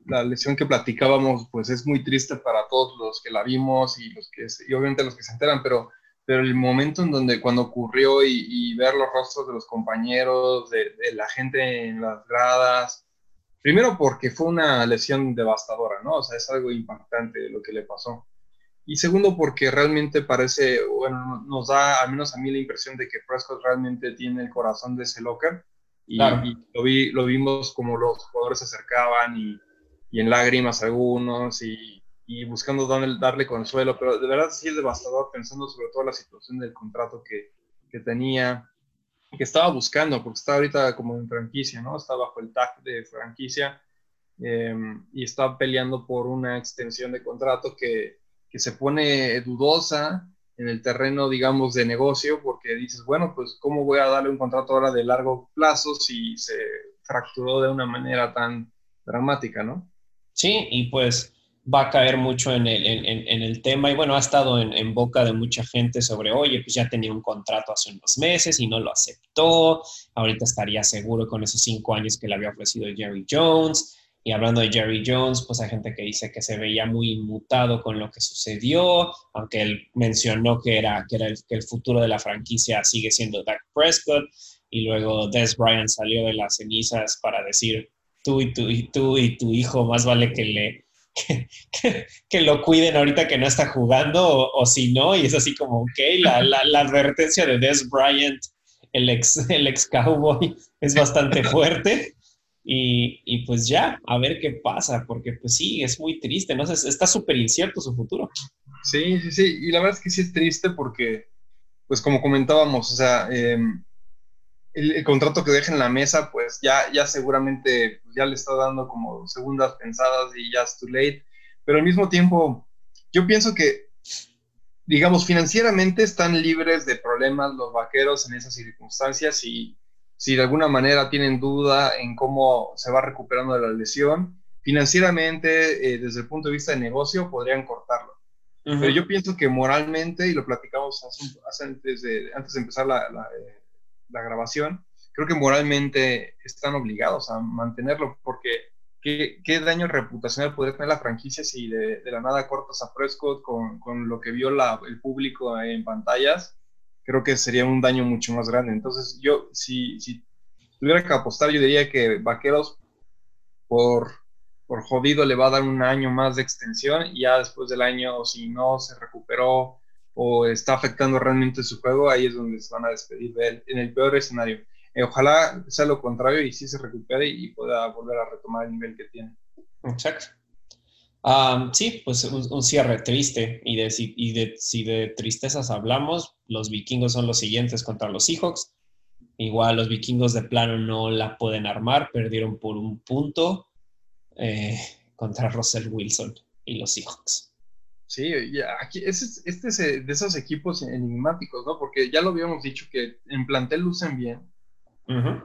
[SPEAKER 2] la lesión que platicábamos, pues es muy triste para todos los que la vimos y, los que, y obviamente los que se enteran, pero, pero el momento en donde cuando ocurrió y, ver los rostros de los compañeros, de, la gente en las gradas, primero porque fue una lesión devastadora, ¿no? O sea, es algo impactante lo que le pasó. Y segundo porque realmente parece, bueno, nos da al menos a mí la impresión de que Prescott realmente tiene el corazón de ese locker. Y, y lo, vi, lo vimos como los jugadores se acercaban y, y en lágrimas algunos y, y buscando darle, darle, consuelo, pero de verdad sí es devastador pensando sobre todo la situación del contrato que, que tenía, que estaba buscando, porque está ahorita como en franquicia, ¿no? Está bajo el tag de franquicia em, y está peleando por una extensión de contrato que, que se pone dudosa en el terreno, digamos, de negocio, porque dices, bueno, pues, ¿cómo voy a darle un contrato ahora de largo plazo si se fracturó de una manera tan dramática, ¿no?
[SPEAKER 1] Sí, y pues va a caer mucho en el, en, el tema y bueno, ha estado en, boca de mucha gente sobre, oye, pues ya tenía un contrato hace unos meses y no lo aceptó, ahorita estaría seguro con esos cinco años que le había ofrecido Jerry Jones. Y hablando de Jerry Jones, pues hay gente que dice que se veía muy inmutado con lo que sucedió, aunque él mencionó que era, que era el, que el futuro de la franquicia sigue siendo Dak Prescott. Y luego Des Bryant salió de las cenizas para decir, tú y tú y tú y tu hijo más vale que le que, lo cuiden ahorita que no está jugando o, si no, y es así como, ok, la, la, advertencia de Des Bryant, el ex, el ex cowboy, es bastante fuerte. Y, y, pues ya, a ver qué pasa, porque pues sí, es muy triste, ¿no? Está súper incierto su futuro.
[SPEAKER 2] Sí, sí, sí, y la verdad es que sí es triste porque, pues como comentábamos, o sea, em, el, contrato que deja en la mesa, pues ya, ya seguramente pues, ya le está dando como segundas pensadas y ya es too late. Pero al mismo tiempo, yo pienso que, digamos, financieramente están libres de problemas los vaqueros en esas circunstancias y si de alguna manera tienen duda en cómo se va recuperando de la lesión, financieramente, eh, desde el punto de vista de negocio, podrían cortarlo. Pero yo pienso que moralmente, y lo platicamos antes, de, antes de empezar la, eh, la grabación, creo que moralmente están obligados a mantenerlo porque ¿qué, qué daño reputacional podría tener la franquicia si de, la nada cortas a Prescott con, con lo que vio la, el público en pantallas? Creo que sería un daño mucho más grande. Entonces yo, si, si tuviera que apostar, yo diría que Vaqueros por, por jodido le va a dar un año más de extensión y ya después del año, si no se recuperó o está afectando realmente su juego, ahí es donde se van a despedir de él, en el peor escenario. Eh, ojalá sea lo contrario y sí se recupere y pueda volver a retomar el nivel que tiene.
[SPEAKER 1] Exacto. Sí, pues un, cierre triste. Y, de, y de, si de tristezas hablamos, los vikingos son los siguientes contra los Seahawks. Igual los vikingos de plano no la pueden armar, perdieron por un punto eh, contra Russell Wilson y los Seahawks.
[SPEAKER 2] Sí, aquí este es de esos equipos enigmáticos, ¿no? Porque ya lo habíamos dicho que en plantel lucen bien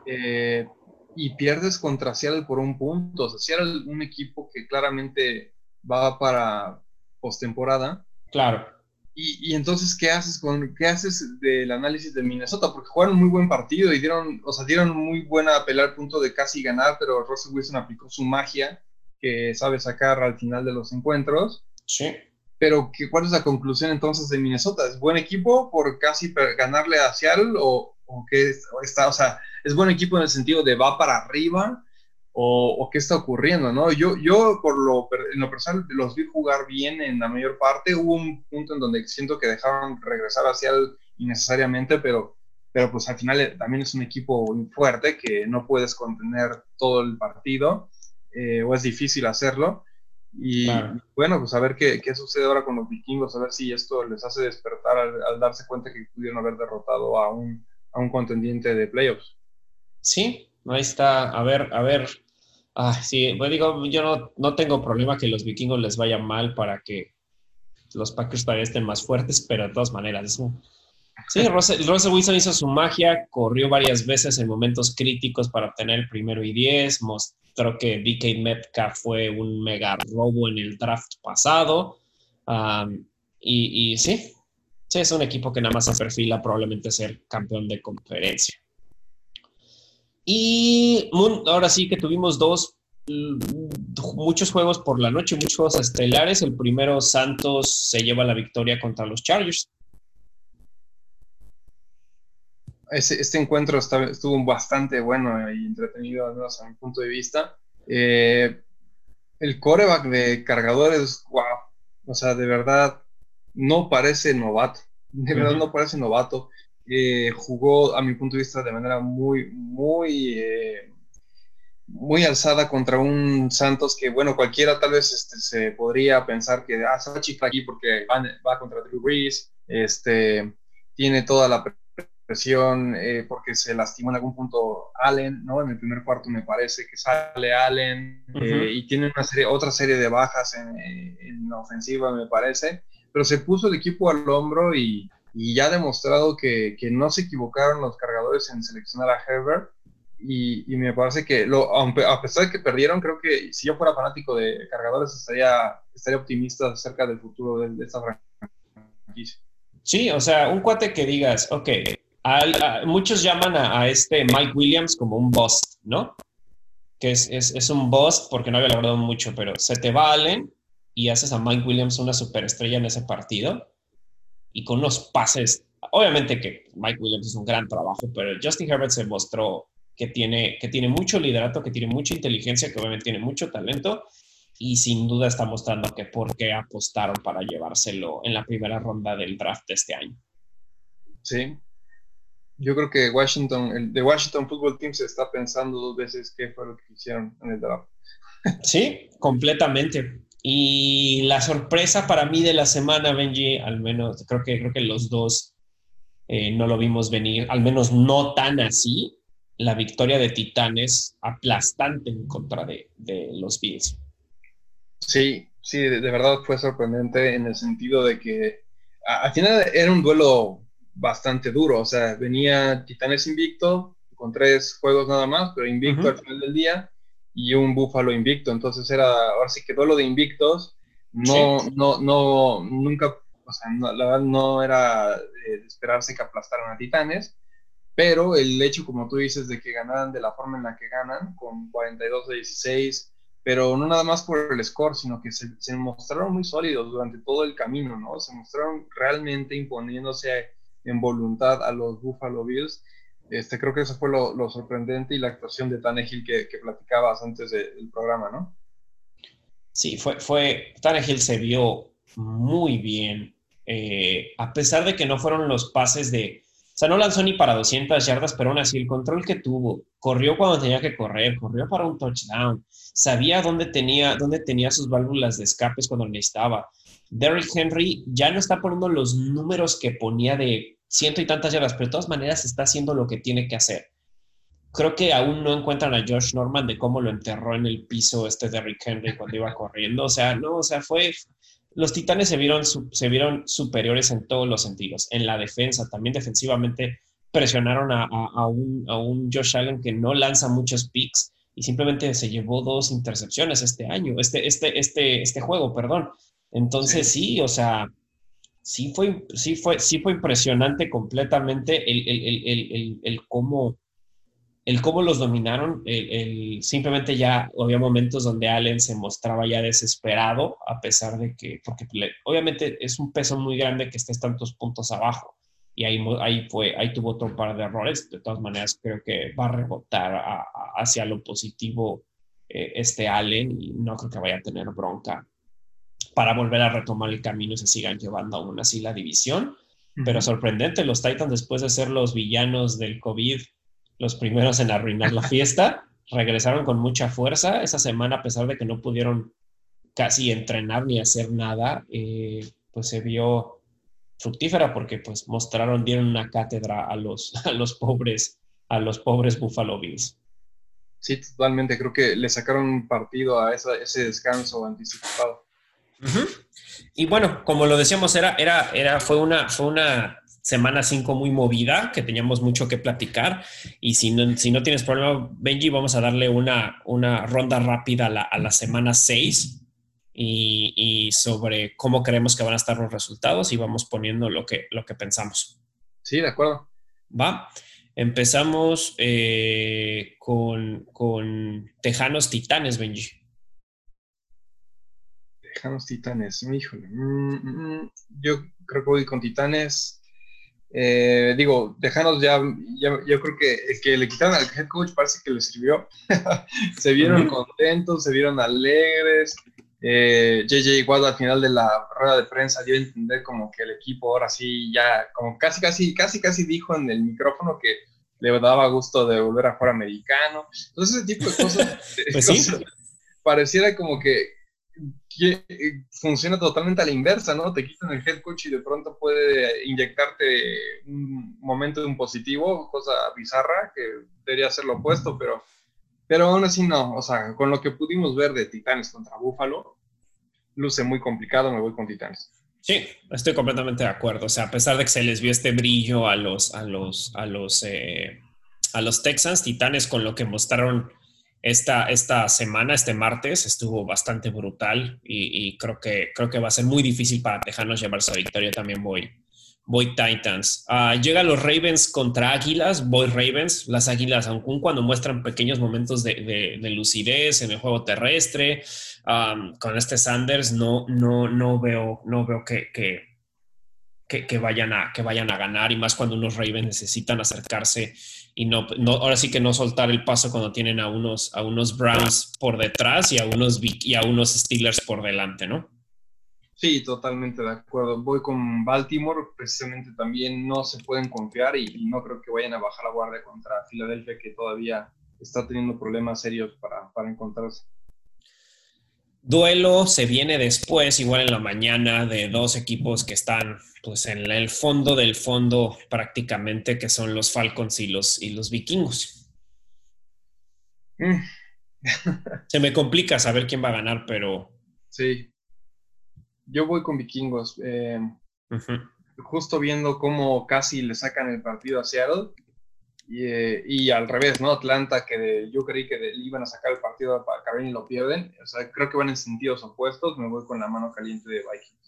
[SPEAKER 2] eh, y pierdes contra Seattle por un punto. O sea, Seattle un equipo que claramente va para postemporada.
[SPEAKER 1] Claro.
[SPEAKER 2] Y, y, entonces, ¿qué haces con qué haces del análisis de Minnesota? Porque jugaron muy buen partido y dieron, o sea, dieron muy buena pelea al punto de casi ganar, pero Russell Wilson aplicó su magia que sabe sacar al final de los encuentros.
[SPEAKER 1] Sí
[SPEAKER 2] pero ¿cuál es la conclusión entonces de Minnesota? ¿Es buen equipo por casi ganarle a Seattle o, o qué está, o sea, es buen equipo en el sentido de va para arriba o, qué está ocurriendo, ¿no? Yo, yo por lo, en lo personal los vi jugar bien en la mayor parte, hubo un punto en donde siento que dejaron regresar a Seattle innecesariamente, pero, pero pues al final eh, también es un equipo fuerte que no puedes contener todo el partido eh, o es difícil hacerlo. Y bueno, pues a ver qué, qué, sucede ahora con los vikingos, a ver si esto les hace despertar al, darse cuenta que pudieron haber derrotado a un, a un contendiente de playoffs.
[SPEAKER 1] Sí, ahí está. A ver, a ver. Ah, sí, pues digo, yo no, no tengo problema que los vikingos les vaya mal para que los Packers todavía estén más fuertes, pero de todas maneras, es Sí, Russell, Wilson hizo su magia, corrió varias veces en momentos críticos para obtener el primero y diez, mostró que DK Metcalf fue un mega robo en el draft pasado. y, sí, sí, es un equipo que nada más se perfila probablemente ser campeón de conferencia. Y ahora sí que tuvimos dos, mm, muchos juegos por la noche, muchos juegos estelares. El primero, Santos se lleva la victoria contra los Chargers.
[SPEAKER 2] este encuentro estuvo bastante bueno y entretenido, al menos a mi punto de vista. Eh, el coreback de cargadores, wow, o sea, de verdad, no parece novato, de verdad no parece novato. Eh, jugó, a mi punto de vista, de manera muy, muy, eh, muy alzada contra un Santos que, bueno, cualquiera tal vez este, se podría pensar que, ah, a aquí porque va, va contra Drew Brees, este, tiene toda la presión, eh, porque se lastimó en algún punto Allen, ¿no? En el primer cuarto me parece que sale Allen eh, y tiene una serie, otra serie de bajas en, en, la ofensiva, me parece, pero se puso el equipo al hombro y, y ya ha demostrado que, que, no se equivocaron los cargadores en seleccionar a Herbert. Y, y me parece que, lo, a pesar de que perdieron, creo que si yo fuera fanático de cargadores estaría, estaría optimista acerca del futuro de, de esta franquicia.
[SPEAKER 1] Sí, o sea, un cuate que digas, ok, muchos llaman a, este Mike Williams como un boss, ¿no? Que es, es, es, un boss porque no había logrado mucho, pero se te va Allen y haces a Mike Williams una superestrella en ese partido y con unos pases. Obviamente que Mike Williams es un gran trabajo, pero Justin Herbert se mostró que tiene, que tiene mucho liderato, que tiene mucha inteligencia, que obviamente tiene mucho talento y sin duda está mostrando que por qué apostaron para llevárselo en la primera ronda del draft de este año.
[SPEAKER 2] Sí, yo creo que Washington, el de Washington Football Team se está pensando dos veces qué fue lo que hicieron en el draft.
[SPEAKER 1] Sí, completamente. Y la sorpresa para mí de la semana, Benji, al menos creo que, creo que los dos eh, no lo vimos venir, al menos no tan así, la victoria de Titanes aplastante en contra de, de los Bills.
[SPEAKER 2] Sí, sí, de, de, verdad fue sorprendente en el sentido de que al final era un duelo bastante duro. O sea, venía Titanes invicto, con tres juegos nada más, pero invicto al final del día, y un Búfalo invicto. Entonces era, ahora sí que lo de invictos. No, no, no, nunca, o sea, la verdad no era de esperarse que aplastaran a Titanes, pero el hecho, como tú dices, de que ganaran de la forma en la que ganan, con 42 a 16, pero no nada más por el score, sino que se, se mostraron muy sólidos durante todo el camino, ¿no? Se mostraron realmente imponiéndose en voluntad a los Buffalo Bills. Este, creo que eso fue lo, sorprendente y la actuación de Tannehill que, que platicabas antes del programa, ¿no?
[SPEAKER 1] Sí, fue, fue, Tannehill se vio muy bien, eh, a pesar de que no fueron los pases de, o sea, no lanzó ni para 200 yardas, pero aún así el control que tuvo, corrió cuando tenía que correr, corrió para un touchdown, sabía dónde tenía, dónde tenía sus válvulas de escapes cuando necesitaba. Derrick Henry ya no está poniendo los números que ponía de ciento y tantas yardas, pero de todas maneras está haciendo lo que tiene que hacer. Creo que aún no encuentran a Josh Norman de cómo lo enterró en el piso este de Rick Henry cuando iba corriendo. O sea, no, o sea, fue. Los Titanes se vieron, se vieron superiores en todos los sentidos. En la defensa, también defensivamente presionaron a, un, a un Josh Allen que no lanza muchos picks y simplemente se llevó dos intercepciones este año, este, este, este, este juego, perdón. Entonces sí, o sea, sí fue, sí fue, sí fue impresionante completamente el, cómo, el cómo los dominaron. El, simplemente ya había momentos donde Allen se mostraba ya desesperado, a pesar de que, porque obviamente es un peso muy grande que estés tantos puntos abajo. Y ahí, ahí, fue, ahí tuvo otro par de errores. De todas maneras, creo que va a rebotar hacia lo positivo eh, este Allen y no creo que vaya a tener bronca para volver a retomar el camino y se sigan llevando aún así la división. Pero sorprendente, los Titans después de ser los villanos del COVID, los primeros en arruinar la fiesta, regresaron con mucha fuerza esa semana a pesar de que no pudieron casi entrenar ni hacer nada, eh, pues se vio fructífera porque pues mostraron, dieron una cátedra a los, a los pobres, a los pobres Buffalo Bills.
[SPEAKER 2] Sí, totalmente. Creo que le sacaron partido a ese descanso anticipado.
[SPEAKER 1] Y bueno, como lo decíamos, era, era, era, fue, una, fue una semana 5 muy movida, que teníamos mucho que platicar. Y si no, si no tienes problema, Benji, vamos a darle una, una ronda rápida a la, a la semana 6 y, y, sobre cómo creemos que van a estar los resultados y vamos poniendo lo que, lo que pensamos.
[SPEAKER 2] Sí, de acuerdo.
[SPEAKER 1] Va. Empezamos eh, con, con Tejanos Titanes, Benji.
[SPEAKER 2] Tejanos Titanes, híjole. Mm, mm, yo creo que voy con Titanes. Eh, digo, Tejanos ya, yo creo que que le quitaron al head coach parece que le sirvió. se vieron contentos, se vieron alegres. JJ eh, Watt al final de la rueda de prensa dio a entender como que el equipo ahora sí ya, como casi, casi, casi, casi dijo en el micrófono que le daba gusto de volver a jugar americano. Entonces ese tipo de cosas, pues pareciera como que funciona totalmente a la inversa, ¿no? Te quitan el head coach y de pronto puede inyectarte un momento de un positivo, cosa bizarra, que debería ser lo opuesto, pero, pero aún así no. O sea, con lo que pudimos ver de Titanes contra Buffalo, luce muy complicado, me voy con Titanes.
[SPEAKER 1] Sí, estoy completamente de acuerdo. O sea, a pesar de que se les vio este brillo a los, a los, a los, eh, a los Texans, Titanes con lo que mostraron esta, esta semana, este martes, estuvo bastante brutal y, creo, que, creo que va a ser muy difícil para Tejanos llevarse a victoria. También voy, voy Titans. Uh, llega los Ravens contra Águilas, voy Ravens. Las Águilas, aun cuando muestran pequeños momentos de, lucidez en el juego terrestre, con este Sanders, no, no, no veo, no veo que, que, vayan a, que vayan a ganar y más cuando unos Ravens necesitan acercarse y no, no, ahora sí que no soltar el paso cuando tienen a unos, a unos Browns por detrás y a unos, y a unos Steelers por delante, ¿no?
[SPEAKER 2] Sí, totalmente de acuerdo. Voy con Baltimore, precisamente también no se pueden confiar y, no creo que vayan a bajar la guardia contra Filadelfia, que todavía está teniendo problemas serios para, para encontrarse.
[SPEAKER 1] Duelo se viene después, igual en la mañana, de dos equipos que están pues en el fondo del fondo prácticamente, que son los Falcons y los, y los vikingos. Mm. se me complica saber quién va a ganar, pero...
[SPEAKER 2] Sí. Yo voy con vikingos. Eh, justo viendo cómo casi le sacan el partido a Seattle eh, y, al revés, ¿no? Atlanta, que yo creí que le iban a sacar el partido para Carolina y lo pierden. O sea, creo que van en sentidos opuestos. Me voy con la mano caliente de Vikings.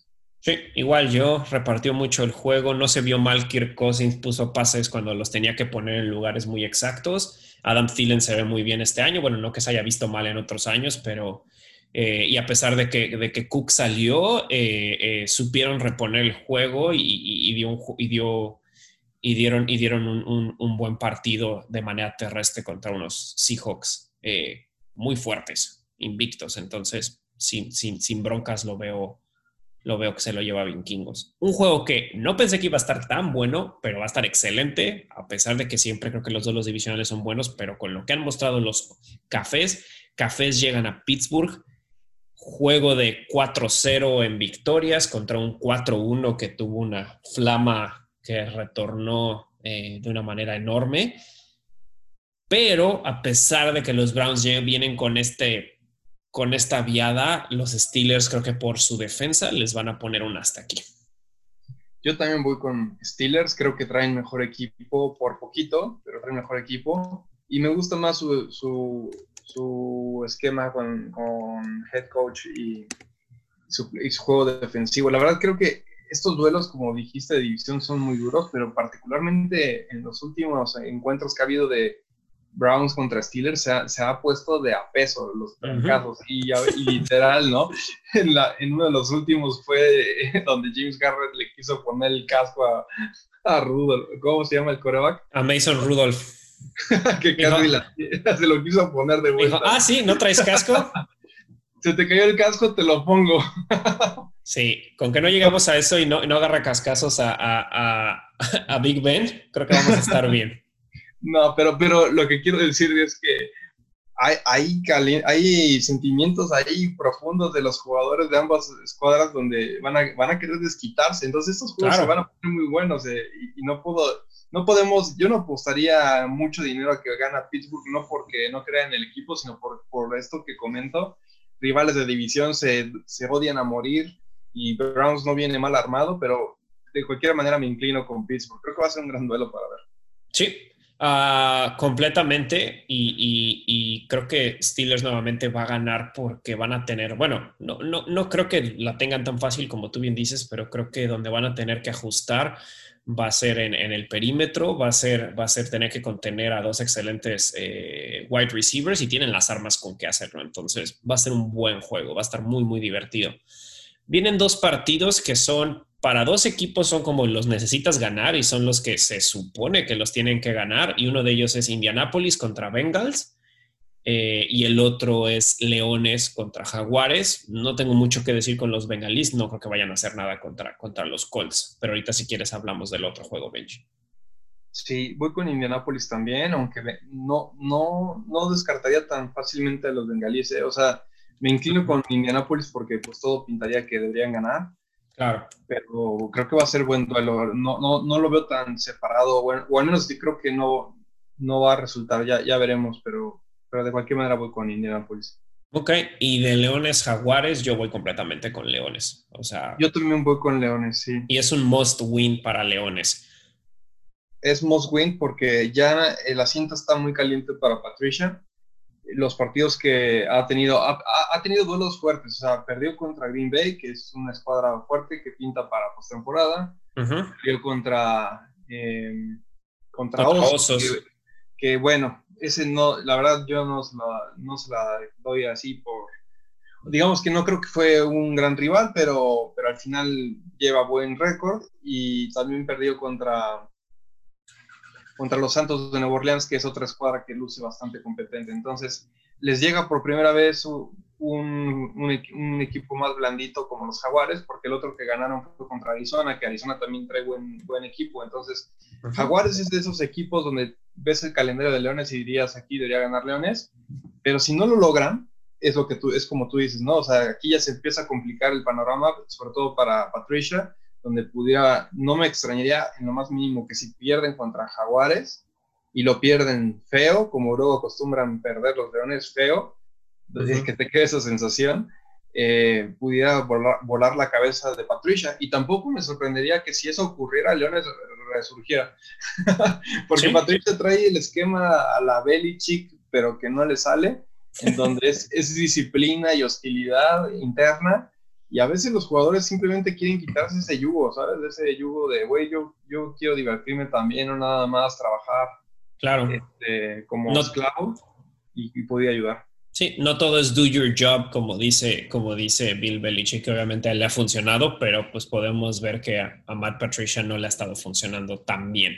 [SPEAKER 1] Sí, igual yo repartió mucho el juego. No se vio mal. Kirk Cousins puso pases cuando los tenía que poner en lugares muy exactos. Adam Thielen se ve muy bien este año. Bueno, no que se haya visto mal en otros años, pero. Eh, y a pesar de que, de que Cook salió, eh, supieron reponer el juego y, dio, dio y dieron, y dieron un, buen partido de manera terrestre contra unos Seahawks eh, muy fuertes, invictos. Entonces, sin, sin, sin, broncas lo veo, lo veo que se lo lleva Vikingos. Un juego que no pensé que iba a estar tan bueno, pero va a estar excelente, a pesar de que siempre creo que los dos divisionales son buenos, pero con lo que han mostrado los cafés, cafés llegan a Pittsburgh. Juego de 4-0 en victorias contra un 4-1 que tuvo una flama que retornó eh, de una manera enorme. Pero a pesar de que los Browns vienen con, este, con esta viada, los Steelers creo que por su defensa les van a poner un hasta aquí.
[SPEAKER 2] Yo también voy con Steelers, creo que traen mejor equipo por poquito, pero traen mejor equipo. Y me gusta más su, su, esquema con, con, head coach y su, y su juego defensivo. La verdad creo que estos duelos, como dijiste, de división son muy duros, pero particularmente en los últimos encuentros que ha habido de Browns contra Steelers, se ha, puesto de a peso los casos. y, literal, ¿no? En, la, en, uno de los últimos fue donde James Garrett le quiso poner el casco a, a Rudolph. ¿Cómo se llama el coreback?
[SPEAKER 1] A Mason Rudolph.
[SPEAKER 2] que casi se lo quiso poner de vuelta.
[SPEAKER 1] ah, sí, ¿no traes casco?
[SPEAKER 2] se te cayó el casco, te lo pongo.
[SPEAKER 1] Sí, con que no lleguemos a eso y no, no agarra cascazos a, Big Ben, creo que vamos a estar bien.
[SPEAKER 2] No, pero, pero lo que quiero decir es que hay, hay, hay sentimientos ahí profundos de los jugadores de ambas escuadras donde van a, van a querer desquitarse. Entonces estos juegos se van a poner muy buenos eh, y, no puedo, no podemos, yo no apostaría mucho dinero a que gana Pittsburgh, no porque no crea en el equipo, sino por, por esto que comento. Rivales de división se, se odian a morir y Browns no viene mal armado, pero de cualquier manera me inclino con Pittsburgh. Creo que va a ser un gran duelo para ver.
[SPEAKER 1] Sí, ah, completamente. Y, creo que Steelers nuevamente va a ganar porque van a tener, bueno, no, no, no creo que la tengan tan fácil como tú bien dices, pero creo que donde van a tener que ajustar va a ser en, el perímetro, va a ser, va a ser tener que contener a dos excelentes eh, wide receivers y tienen las armas con qué hacerlo. Entonces va a ser un buen juego, va a estar muy, muy divertido. Vienen dos partidos que son, para dos equipos son como los necesitas ganar y son los que se supone que los tienen que ganar. Y uno de ellos es Indianapolis contra Bengals eh, y el otro es Leones contra Jaguares. No tengo mucho que decir con los bengalíes, no creo que vayan a hacer nada contra, contra los Colts, pero ahorita si quieres hablamos del otro juego, Benji.
[SPEAKER 2] Sí, voy con Indianapolis también, aunque no, no, no descartaría tan fácilmente a los bengalíes. ¿eh? O sea, Me inclino con Indianapolis porque pues todo pintaría que deberían ganar.
[SPEAKER 1] Claro.
[SPEAKER 2] Pero creo que va a ser buen duelo. No, no, no lo veo tan separado, o, o al menos creo que no, no va a resultar, ya, ya veremos, pero, pero de cualquier manera voy con Indianapolis.
[SPEAKER 1] Ok, y de Leones Jaguares, yo voy completamente con Leones. O sea.
[SPEAKER 2] Yo también voy con Leones, sí.
[SPEAKER 1] Y es un must win para Leones.
[SPEAKER 2] Es must win porque ya el asiento está muy caliente para Patricia. Los partidos que ha tenido, ha, tenido duelos fuertes. O sea, perdió contra Green Bay, que es una escuadra fuerte que pinta para postemporada. Perdió contra, eh, contra, Osos. que, bueno, ese no, la verdad yo no se la, no se la doy así por, digamos que no creo que fue un gran rival, pero, pero al final lleva buen récord y también perdió contra, contra los Santos de Nueva Orleans, que es otra escuadra que luce bastante competente. Entonces, les llega por primera vez un, un, equipo más blandito como los Jaguares, porque el otro que ganaron fue contra Arizona, que Arizona también trae buen, buen equipo. Entonces, Jaguares es de esos equipos donde ves el calendario de Leones y dirías aquí debería ganar Leones, pero si no lo logran, es lo que tú, es como tú dices, ¿no? O sea, aquí ya se empieza a complicar el panorama, sobre todo para Patricia, donde pudiera, no me extrañaría en lo más mínimo que si pierden contra Jaguares y lo pierden feo, como luego acostumbran perder los Leones feo, que te quede esa sensación, eh, pudiera volar, la cabeza de Patricia. Y tampoco me sorprendería que si eso ocurriera, Leones resurgiera. Porque Patricia trae el esquema a la Belichick, pero que no le sale, en donde es, es, disciplina y hostilidad interna. Y a veces los jugadores simplemente quieren quitarse ese yugo, ¿sabes? Ese yugo de, güey, yo, yo quiero divertirme también, no nada más trabajar
[SPEAKER 1] claro.
[SPEAKER 2] Este, como esclavo y, y podía ayudar.
[SPEAKER 1] Sí, no todo es do your job, como dice, como dice Bill Belichick, que obviamente a él le ha funcionado, pero pues podemos ver que a, Matt Patricia no le ha estado funcionando tan bien.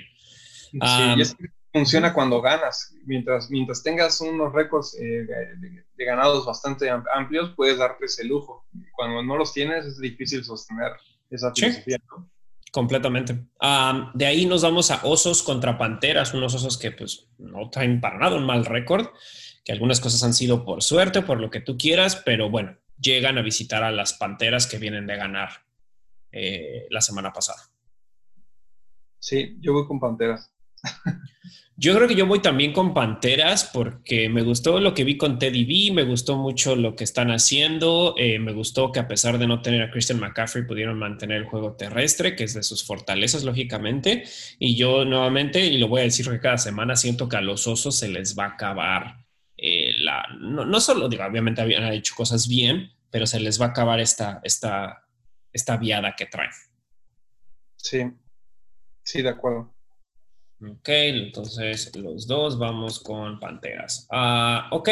[SPEAKER 2] Sí, y es que funciona cuando ganas. Mientras, mientras tengas unos récords eh, de, ganados bastante amplios, puedes darte ese lujo. Cuando no los tienes, es difícil sostener esa filosofía,
[SPEAKER 1] Completamente. de ahí nos vamos a osos contra panteras, unos osos que pues no traen para nada un mal récord que algunas cosas han sido por suerte, por lo que tú quieras, pero bueno, llegan a visitar a las Panteras que vienen de ganar eh, la semana pasada.
[SPEAKER 2] Sí, yo voy con Panteras.
[SPEAKER 1] Yo creo que yo voy también con Panteras porque me gustó lo que vi con Teddy B, me gustó mucho lo que están haciendo, eh, me gustó que a pesar de no tener a Christian McCaffrey pudieron mantener el juego terrestre, que es de sus fortalezas, lógicamente. Y yo nuevamente, y lo voy a decir que cada semana, siento que a los osos se les va a acabar eh, la, no, solo, digo, obviamente habían hecho cosas bien, pero se les va a acabar esta, esta, esta viada que traen.
[SPEAKER 2] Sí, sí, de acuerdo.
[SPEAKER 1] Ok, entonces los dos vamos con Panteras. Ah, ok,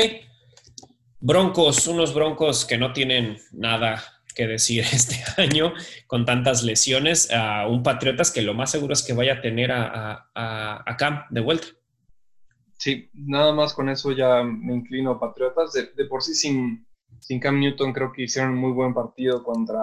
[SPEAKER 1] Broncos, unos Broncos que no tienen nada que decir este año con tantas lesiones. a un Patriotas que lo más seguro es que vaya a tener a, a, Cam de vuelta.
[SPEAKER 2] Sí, nada más con eso ya me inclino a Patriotas. De, por sí sin, sin Cam Newton creo que hicieron un muy buen partido contra,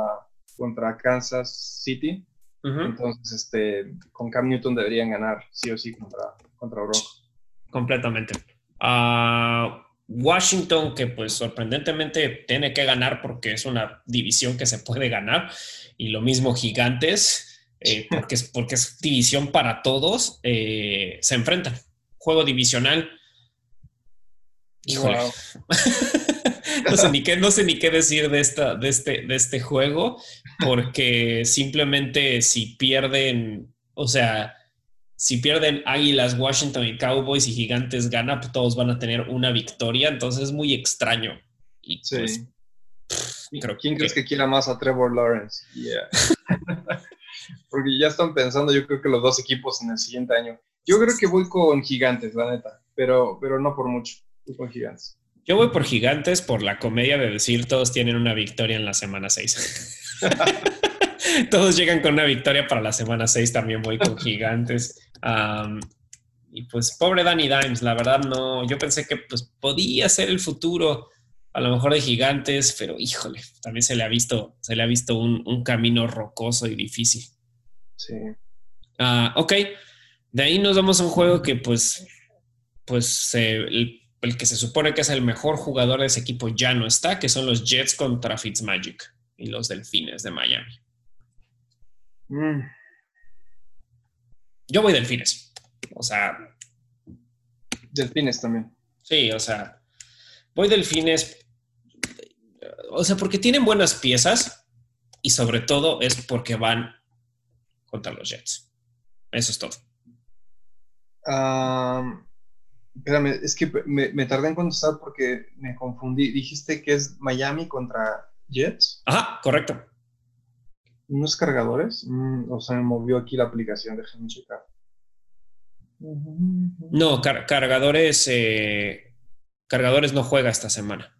[SPEAKER 2] contra Kansas City. Entonces, este, con Cam Newton deberían ganar sí o sí contra, contra Broncos.
[SPEAKER 1] Completamente. Ah, Washington, que pues sorprendentemente tiene que ganar porque es una división que se puede ganar. Y lo mismo Gigantes, eh, porque, es, porque es división para todos, eh, se enfrentan juego divisional. Híjole. no, sé ni qué, no sé ni qué decir de, esta, de, este, de este juego, porque simplemente si pierden, o sea, si pierden Águilas, Washington y Cowboys y Gigantes gana, pues todos van a tener una victoria, entonces es muy extraño. Y sí. Pues,
[SPEAKER 2] ¿Quién crees que quiera más a Trevor Lawrence? Porque ya están pensando, yo creo que los dos equipos en el siguiente año. Yo creo que voy con gigantes, la neta, pero, pero no por mucho. Voy con gigantes.
[SPEAKER 1] Yo voy por gigantes por la comedia de decir todos tienen una victoria en la semana 6. todos llegan con una victoria para la semana 6, también voy con gigantes. y pues pobre Danny Dimes, la verdad no, yo pensé que pues podía ser el futuro a lo mejor de gigantes, pero híjole, también se le ha visto, se le ha visto un, camino rocoso y difícil.
[SPEAKER 2] Sí.
[SPEAKER 1] Uh, ok, de ahí nos vamos a un juego que pues, pues el que se supone que es el mejor jugador de ese equipo ya no está, que son los Jets contra Fitzmagic y los Delfines de Miami. Mm. Yo voy Delfines. O sea.
[SPEAKER 2] Delfines también.
[SPEAKER 1] Sí, o sea. Voy Delfines. O sea, porque tienen buenas piezas y sobre todo es porque van contra los Jets. Eso es todo.
[SPEAKER 2] Espérame, es que me, tardé en contestar porque me confundí. Dijiste que es Miami contra Jets.
[SPEAKER 1] Ajá, correcto.
[SPEAKER 2] ¿Unos cargadores? Mm, o sea, me movió aquí la aplicación, déjenme checar.
[SPEAKER 1] No, cargadores. Eh, cargadores no juega esta semana.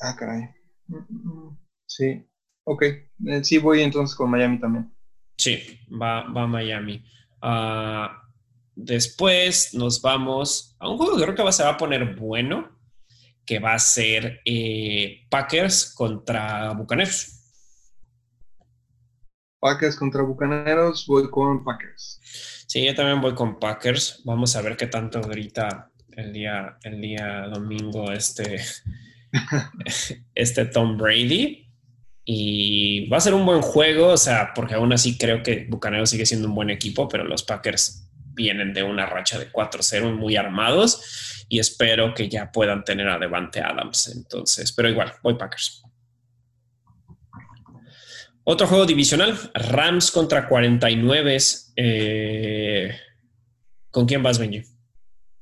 [SPEAKER 2] Ah, caray. Mm, mm, sí. Ok. Eh, sí, voy entonces con Miami también.
[SPEAKER 1] Sí, va, va a Miami. Ah, después nos vamos a un juego que creo que se va a poner bueno, que va a ser eh, Packers contra Bucaneros.
[SPEAKER 2] Packers contra Bucaneros, voy con Packers.
[SPEAKER 1] Sí, yo también voy con Packers. Vamos a ver qué tanto grita el día, el día domingo este, este Tom Brady. Y va a ser un buen juego, o sea, porque aún así creo que Bucaneros sigue siendo un buen equipo, pero los Packers vienen de una racha de 4-0 muy armados y espero que ya puedan tener a Devante Adams. Entonces, pero igual, voy Packers. Otro juego divisional, Rams contra 49. Eh, ¿Con quién vas, Benji?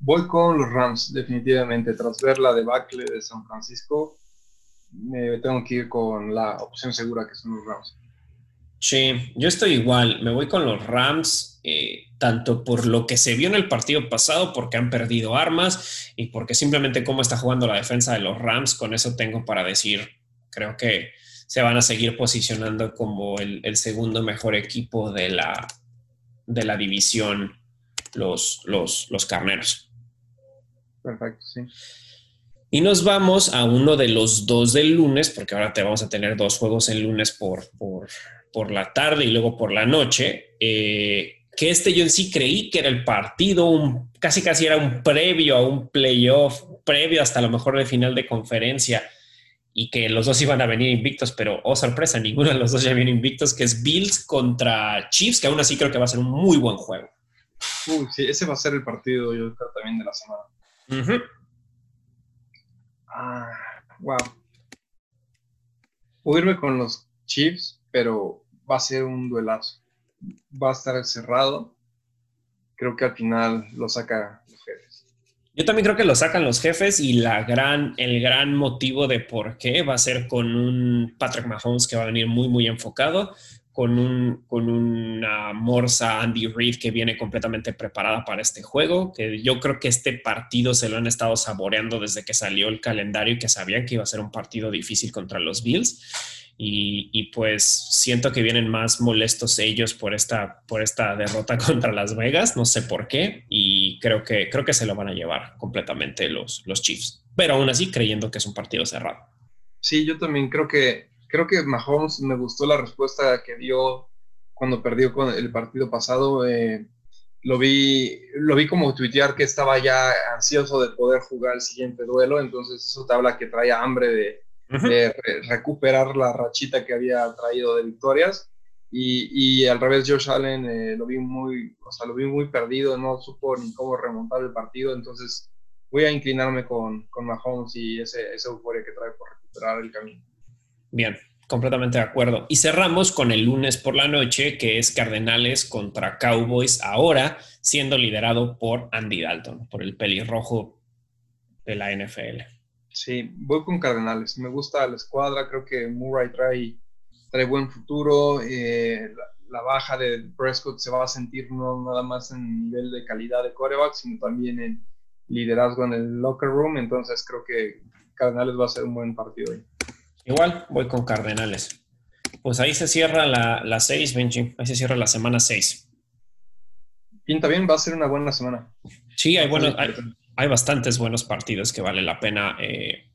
[SPEAKER 2] Voy con los Rams, definitivamente. Tras ver la debacle de San Francisco, me tengo que ir con la opción segura que son los Rams.
[SPEAKER 1] Sí, yo estoy igual. Me voy con los Rams, eh, tanto por lo que se vio en el partido pasado, porque han perdido armas y porque simplemente cómo está jugando la defensa de los Rams. Con eso tengo para decir, creo que se van a seguir posicionando como el, segundo mejor equipo de la, de la división, los, los, los carneros.
[SPEAKER 2] Perfecto, sí.
[SPEAKER 1] Y nos vamos a uno de los dos del lunes, porque ahora te vamos a tener dos juegos el lunes por, por, la tarde y luego por la noche. Eh, que este yo en sí creí que era el partido, un, casi casi era un previo a un playoff, previo hasta lo mejor de final de conferencia y que los dos iban a venir invictos, pero oh sorpresa, ninguno de los dos ya viene invictos, que es Bills contra Chiefs, que aún así creo que va a ser un muy buen juego.
[SPEAKER 2] Uy, sí, ese va a ser el partido, yo creo, también de la semana. Ah, wow. Puedo irme con los Chiefs, pero va a ser un duelazo. Va a estar cerrado. Creo que al final lo saca los jefes.
[SPEAKER 1] Yo también creo que lo sacan los jefes y la gran, el gran motivo de por qué va a ser con un Patrick Mahomes que va a venir muy, muy enfocado con, un, con una Morsa Andy Reid que viene completamente preparada para este juego, que yo creo que este partido se lo han estado saboreando desde que salió el calendario y que sabían que iba a ser un partido difícil contra los Bills. Y, pues siento que vienen más molestos ellos por esta, por esta derrota contra Las Vegas, no sé por qué, y creo que, creo que se lo van a llevar completamente los, los Chiefs, pero aún así creyendo que es un partido cerrado.
[SPEAKER 2] Sí, yo también creo que creo que Mahomes me gustó la respuesta que dio cuando perdió con el partido pasado. Eh, lo vi, lo vi como tuitear que estaba ya ansioso de poder jugar el siguiente duelo, entonces eso te habla que trae hambre de, recuperar la rachita que había traído de victorias. Y, al revés, Josh Allen eh, lo vi muy, o sea, lo vi muy perdido, no supo ni cómo remontar el partido, entonces voy a inclinarme con, con Mahomes y ese, esa euforia que trae por recuperar el camino.
[SPEAKER 1] Bien, completamente de acuerdo. Y cerramos con el lunes por la noche, que es Cardenales contra Cowboys, ahora siendo liderado por Andy Dalton, por el pelirrojo de la NFL.
[SPEAKER 2] Sí, voy con Cardenales. Me gusta la escuadra, creo que Murray trae, trae buen futuro. Eh, la, baja de Prescott se va a sentir no nada más en nivel de calidad de coreback, sino también en liderazgo en el locker room. Entonces creo que Cardenales va a ser un buen partido hoy.
[SPEAKER 1] Igual voy con Cardenales. Pues ahí se cierra la 6, Benji. Ahí se cierra la semana 6.
[SPEAKER 2] Pinta bien, va a ser una buena semana.
[SPEAKER 1] Sí, hay, bueno, hay, bastantes buenos partidos que vale la pena eh,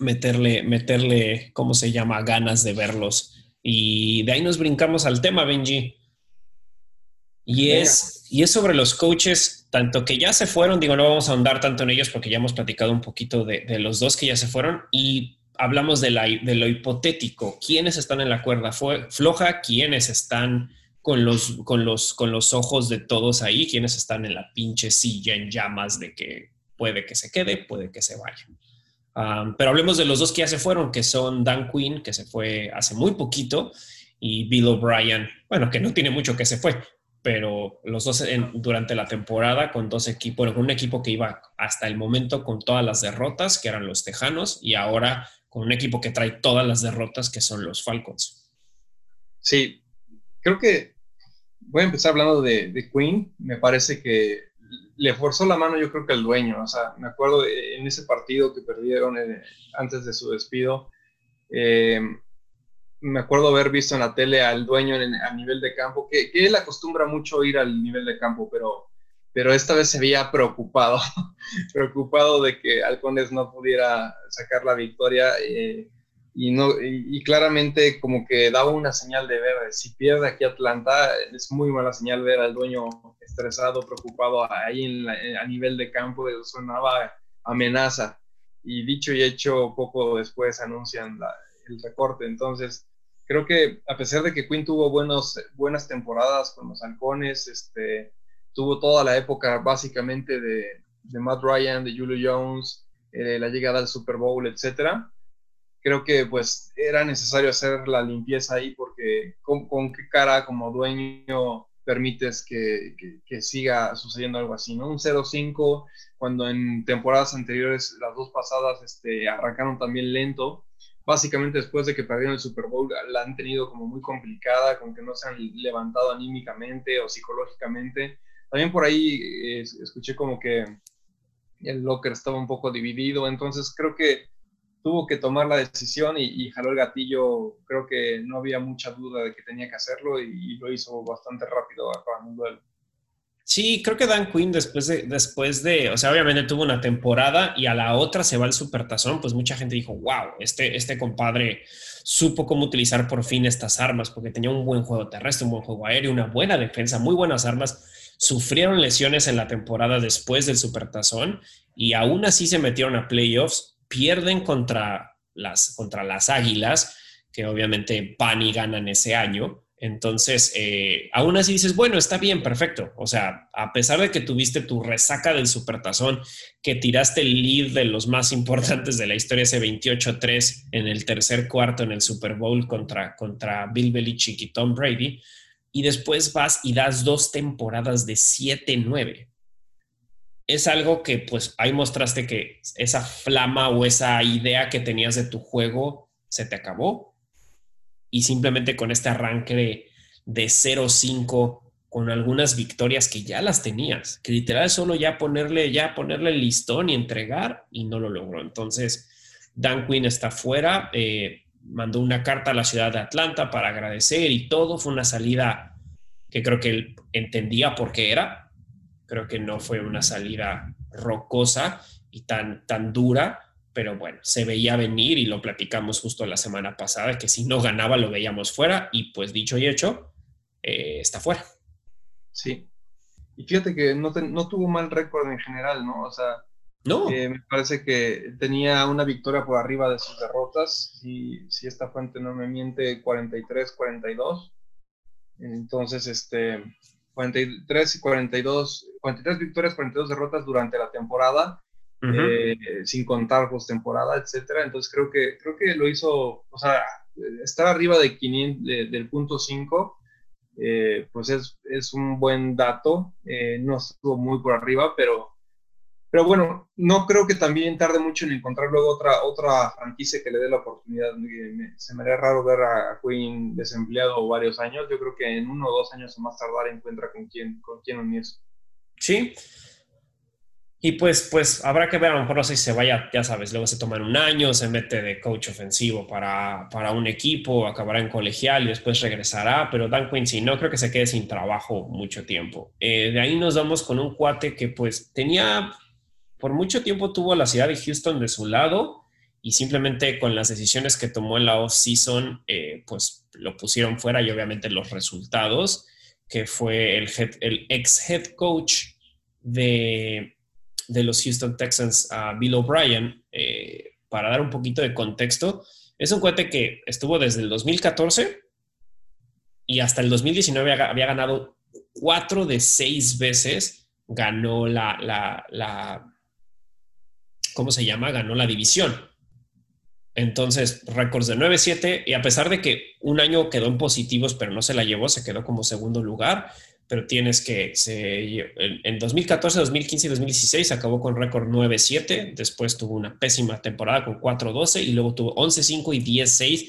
[SPEAKER 1] meterle, meterle, ¿cómo se llama?, ganas de verlos. Y de ahí nos brincamos al tema, Benji. Y es, y es sobre los coaches, tanto que ya se fueron, digo, no vamos a ahondar tanto en ellos porque ya hemos platicado un poquito de, de los dos que ya se fueron, y hablamos de, la, de lo hipotético, quiénes están en la cuerda floja, quiénes están con los, con, los, con los ojos de todos ahí, quiénes están en la pinche silla en llamas de que puede que se quede, puede que se vaya. Um, pero hablemos de los dos que ya se fueron, que son Dan Quinn, que se fue hace muy poquito, y Bill O'Brien, bueno, que no tiene mucho que se fue, pero los dos durante la temporada con dos equipos, con un equipo que iba hasta el momento con todas las derrotas, que eran los Tejanos, y ahora con un equipo que trae todas las derrotas, que son los Falcons.
[SPEAKER 2] Sí, creo que voy a empezar hablando de, de Queen. Me parece que le forzó la mano, yo creo que el dueño. O sea, me acuerdo en ese partido que perdieron eh, antes de su despido. Eh, me acuerdo haber visto en la tele al dueño a nivel de campo, que, él acostumbra mucho ir al nivel de campo, pero, pero esta vez se veía preocupado, preocupado de que Halcones no pudiera sacar la victoria eh, y, no, y, claramente como que daba una señal de ver, si pierde aquí Atlanta, es muy mala señal ver al dueño estresado, preocupado ahí a nivel de campo, sonaba amenaza. Y dicho y hecho, poco después anuncian el recorte. Entonces, creo que a pesar de que Quinn tuvo buenos, buenas temporadas con los halcones, este, tuvo toda la época básicamente de, de Matt Ryan, de Julio Jones, eh, la llegada al Super Bowl, etcétera. Creo que pues era necesario hacer la limpieza ahí porque con, con qué cara como dueño permites que, que, que, siga sucediendo algo así, ¿no? Un 0-5, cuando en temporadas anteriores, las dos pasadas, este, arrancaron también lento, básicamente después de que perdieron el Super Bowl, la han tenido como muy complicada, con que no se han levantado anímicamente o psicológicamente. También por ahí eh, escuché como que el locker estaba un poco dividido, entonces creo que tuvo que tomar la decisión y, jaló el gatillo. Creo que no había mucha duda de que tenía que hacerlo y, lo hizo bastante rápido acabando el duelo.
[SPEAKER 1] Sí, creo que Dan Quinn después de, después de, o sea, obviamente tuvo una temporada y a la otra se va el supertazón, pues mucha gente dijo, wow, este, este compadre supo cómo utilizar por fin estas armas, porque tenía un buen juego terrestre, un buen juego aéreo, una buena defensa, muy buenas armas. Sufrieron lesiones en la temporada después del supertazón y aún así se metieron a playoffs, pierden contra las, contra las Águilas, que obviamente van y ganan ese año entonces, eh, aún así dices, bueno, está bien, perfecto. O sea, a pesar de que tuviste tu resaca del supertazón, que tiraste el lead de los más importantes de la historia, ese 28-3 en el tercer cuarto en el Super Bowl contra, contra Bill Belichick y Tom Brady, y después vas y das dos temporadas de 7-9. Es algo que pues ahí mostraste que esa flama o esa idea que tenías de tu juego se te acabó y simplemente con este arranque de, 0-5 con algunas victorias que ya las tenías, que literal solo ya ponerle, ya ponerle el listón y entregar y no lo logró. Entonces, Dan Quinn está fuera, eh, mandó una carta a la ciudad de Atlanta para agradecer y todo. Fue una salida que creo que él entendía por qué era. Creo que no fue una salida rocosa y tan, tan dura, pero bueno, se veía venir y lo platicamos justo la semana pasada, que si no ganaba lo veíamos fuera y pues dicho y hecho, eh, está fuera.
[SPEAKER 2] Sí. Y fíjate que no, no tuvo mal récord en general, ¿no? O sea,
[SPEAKER 1] no.
[SPEAKER 2] Eh, me parece que tenía una victoria por arriba de sus derrotas, y si esta fuente no me miente, 43-42. Entonces, este, 43 y 42, 43 victorias, 42 derrotas durante la temporada eh, sin contar postemporada, etcétera. Entonces creo que, creo que lo hizo, o sea, estar arriba de 500, del punto 5, eh, pues es, es, un buen dato. Eh, no estuvo muy por arriba, pero, pero bueno, no creo que también tarde mucho en encontrar luego otra, otra franquicia que le dé la oportunidad. se me haría raro ver a Queen desempleado varios años. Yo creo que en uno o dos años o más tardar encuentra con quién, con quién unirse.
[SPEAKER 1] Sí, y pues, pues habrá que ver, a lo mejor no sé si se vaya, ya sabes, luego se toma un año, se mete de coach ofensivo para, para un equipo, acabará en colegial y después regresará, pero Dan Quincy no creo que se quede sin trabajo mucho tiempo. Eh, de ahí nos vamos con un cuate que pues tenía, por mucho tiempo tuvo la ciudad de Houston de su lado y simplemente con las decisiones que tomó en la off-season, eh, pues lo pusieron fuera y obviamente los resultados que fue el, ex head coach de, los Houston Texans, Bill O'Brien, eh, para dar un poquito de contexto, es un cuate que estuvo desde el 2014 y hasta el 2019 había ganado cuatro de seis veces, ganó la ¿cómo se llama? Ganó la división. Entonces, récords de 9-7 y a pesar de que un año quedó en positivos, pero no se la llevó, se quedó como segundo lugar, pero tienes que, se, en 2014, 2015 y 2016 acabó con récord 9-7, después tuvo una pésima temporada con 4-12 y luego tuvo 11-5 y 10-6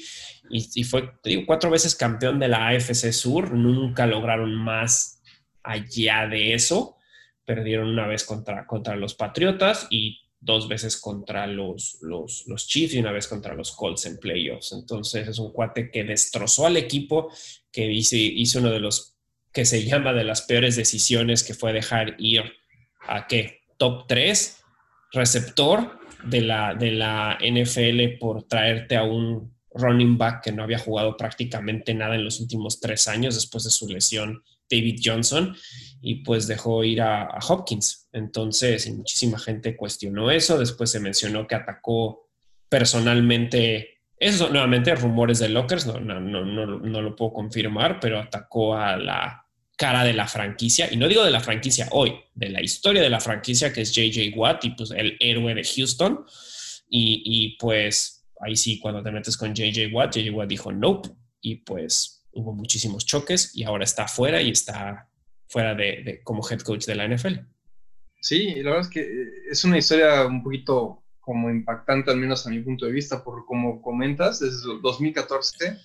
[SPEAKER 1] y, fue, te digo, cuatro veces campeón de la AFC Sur, nunca lograron más allá de eso, perdieron una vez contra, contra los Patriotas y dos veces contra los, los, los, Chiefs y una vez contra los Colts en playoffs. Entonces es un cuate que destrozó al equipo, que hizo, hizo uno de los que se llama de las peores decisiones, que fue dejar ir a qué, top 3 receptor de la, de la NFL por traerte a un running back que no había jugado prácticamente nada en los últimos tres años después de su lesión, David Johnson, y pues dejó ir a, Hopkins. Entonces, muchísima gente cuestionó eso. Después se mencionó que atacó personalmente, eso nuevamente rumores de Lockers, no, no, no, no, lo puedo confirmar, pero atacó a la cara de la franquicia, y no digo de la franquicia hoy, de la historia de la franquicia que es JJ Watt y pues el héroe de Houston. Y, y pues ahí sí, cuando te metes con JJ Watt, JJ Watt dijo nope y pues hubo muchísimos choques y ahora está fuera y está fuera de, como head coach de la NFL.
[SPEAKER 2] Sí, la verdad es que eh, es una historia un poquito como impactante, al menos a mi punto de vista, por como comentas, desde 2014,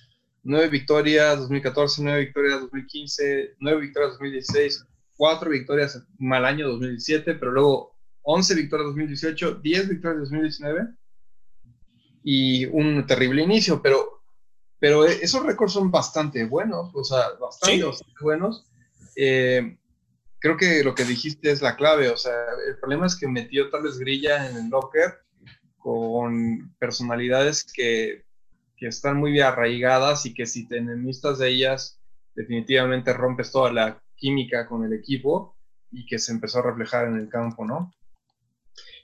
[SPEAKER 2] nueve victorias, 2014, nueve victorias, 2015, nueve victorias, 2016, cuatro victorias, mal año 2017, pero luego 11 victorias 2018, 10 victorias 2019 y un terrible inicio, pero, pero esos récords son bastante buenos, o sea, bastante, buenos. Eh, creo que lo que dijiste es la clave, o sea, el problema es que metió tal vez grilla en el locker con personalidades que, que están muy arraigadas y que si te enemistas de ellas, definitivamente rompes toda la química con el equipo y que se empezó a reflejar en el campo, ¿no?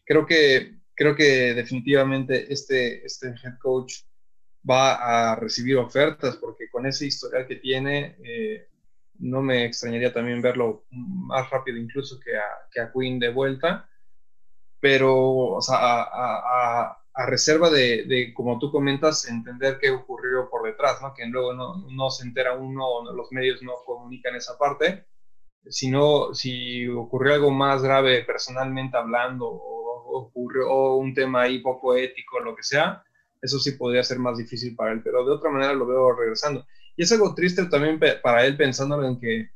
[SPEAKER 2] Creo que creo que definitivamente este, este head coach va a recibir ofertas porque con ese historial que tiene, eh, no me extrañaría también verlo más rápido incluso que a, que a Quinn de vuelta, pero o sea, a, a, reserva de, de, como tú comentas, entender qué ocurrió por detrás, ¿no? que luego no, no se entera uno, los medios no comunican esa parte, sino si ocurrió algo más grave personalmente hablando o ocurrió un tema ahí poco ético, lo que sea, eso sí podría ser más difícil para él, pero de otra manera lo veo regresando. Y es algo triste también para él pensándolo en que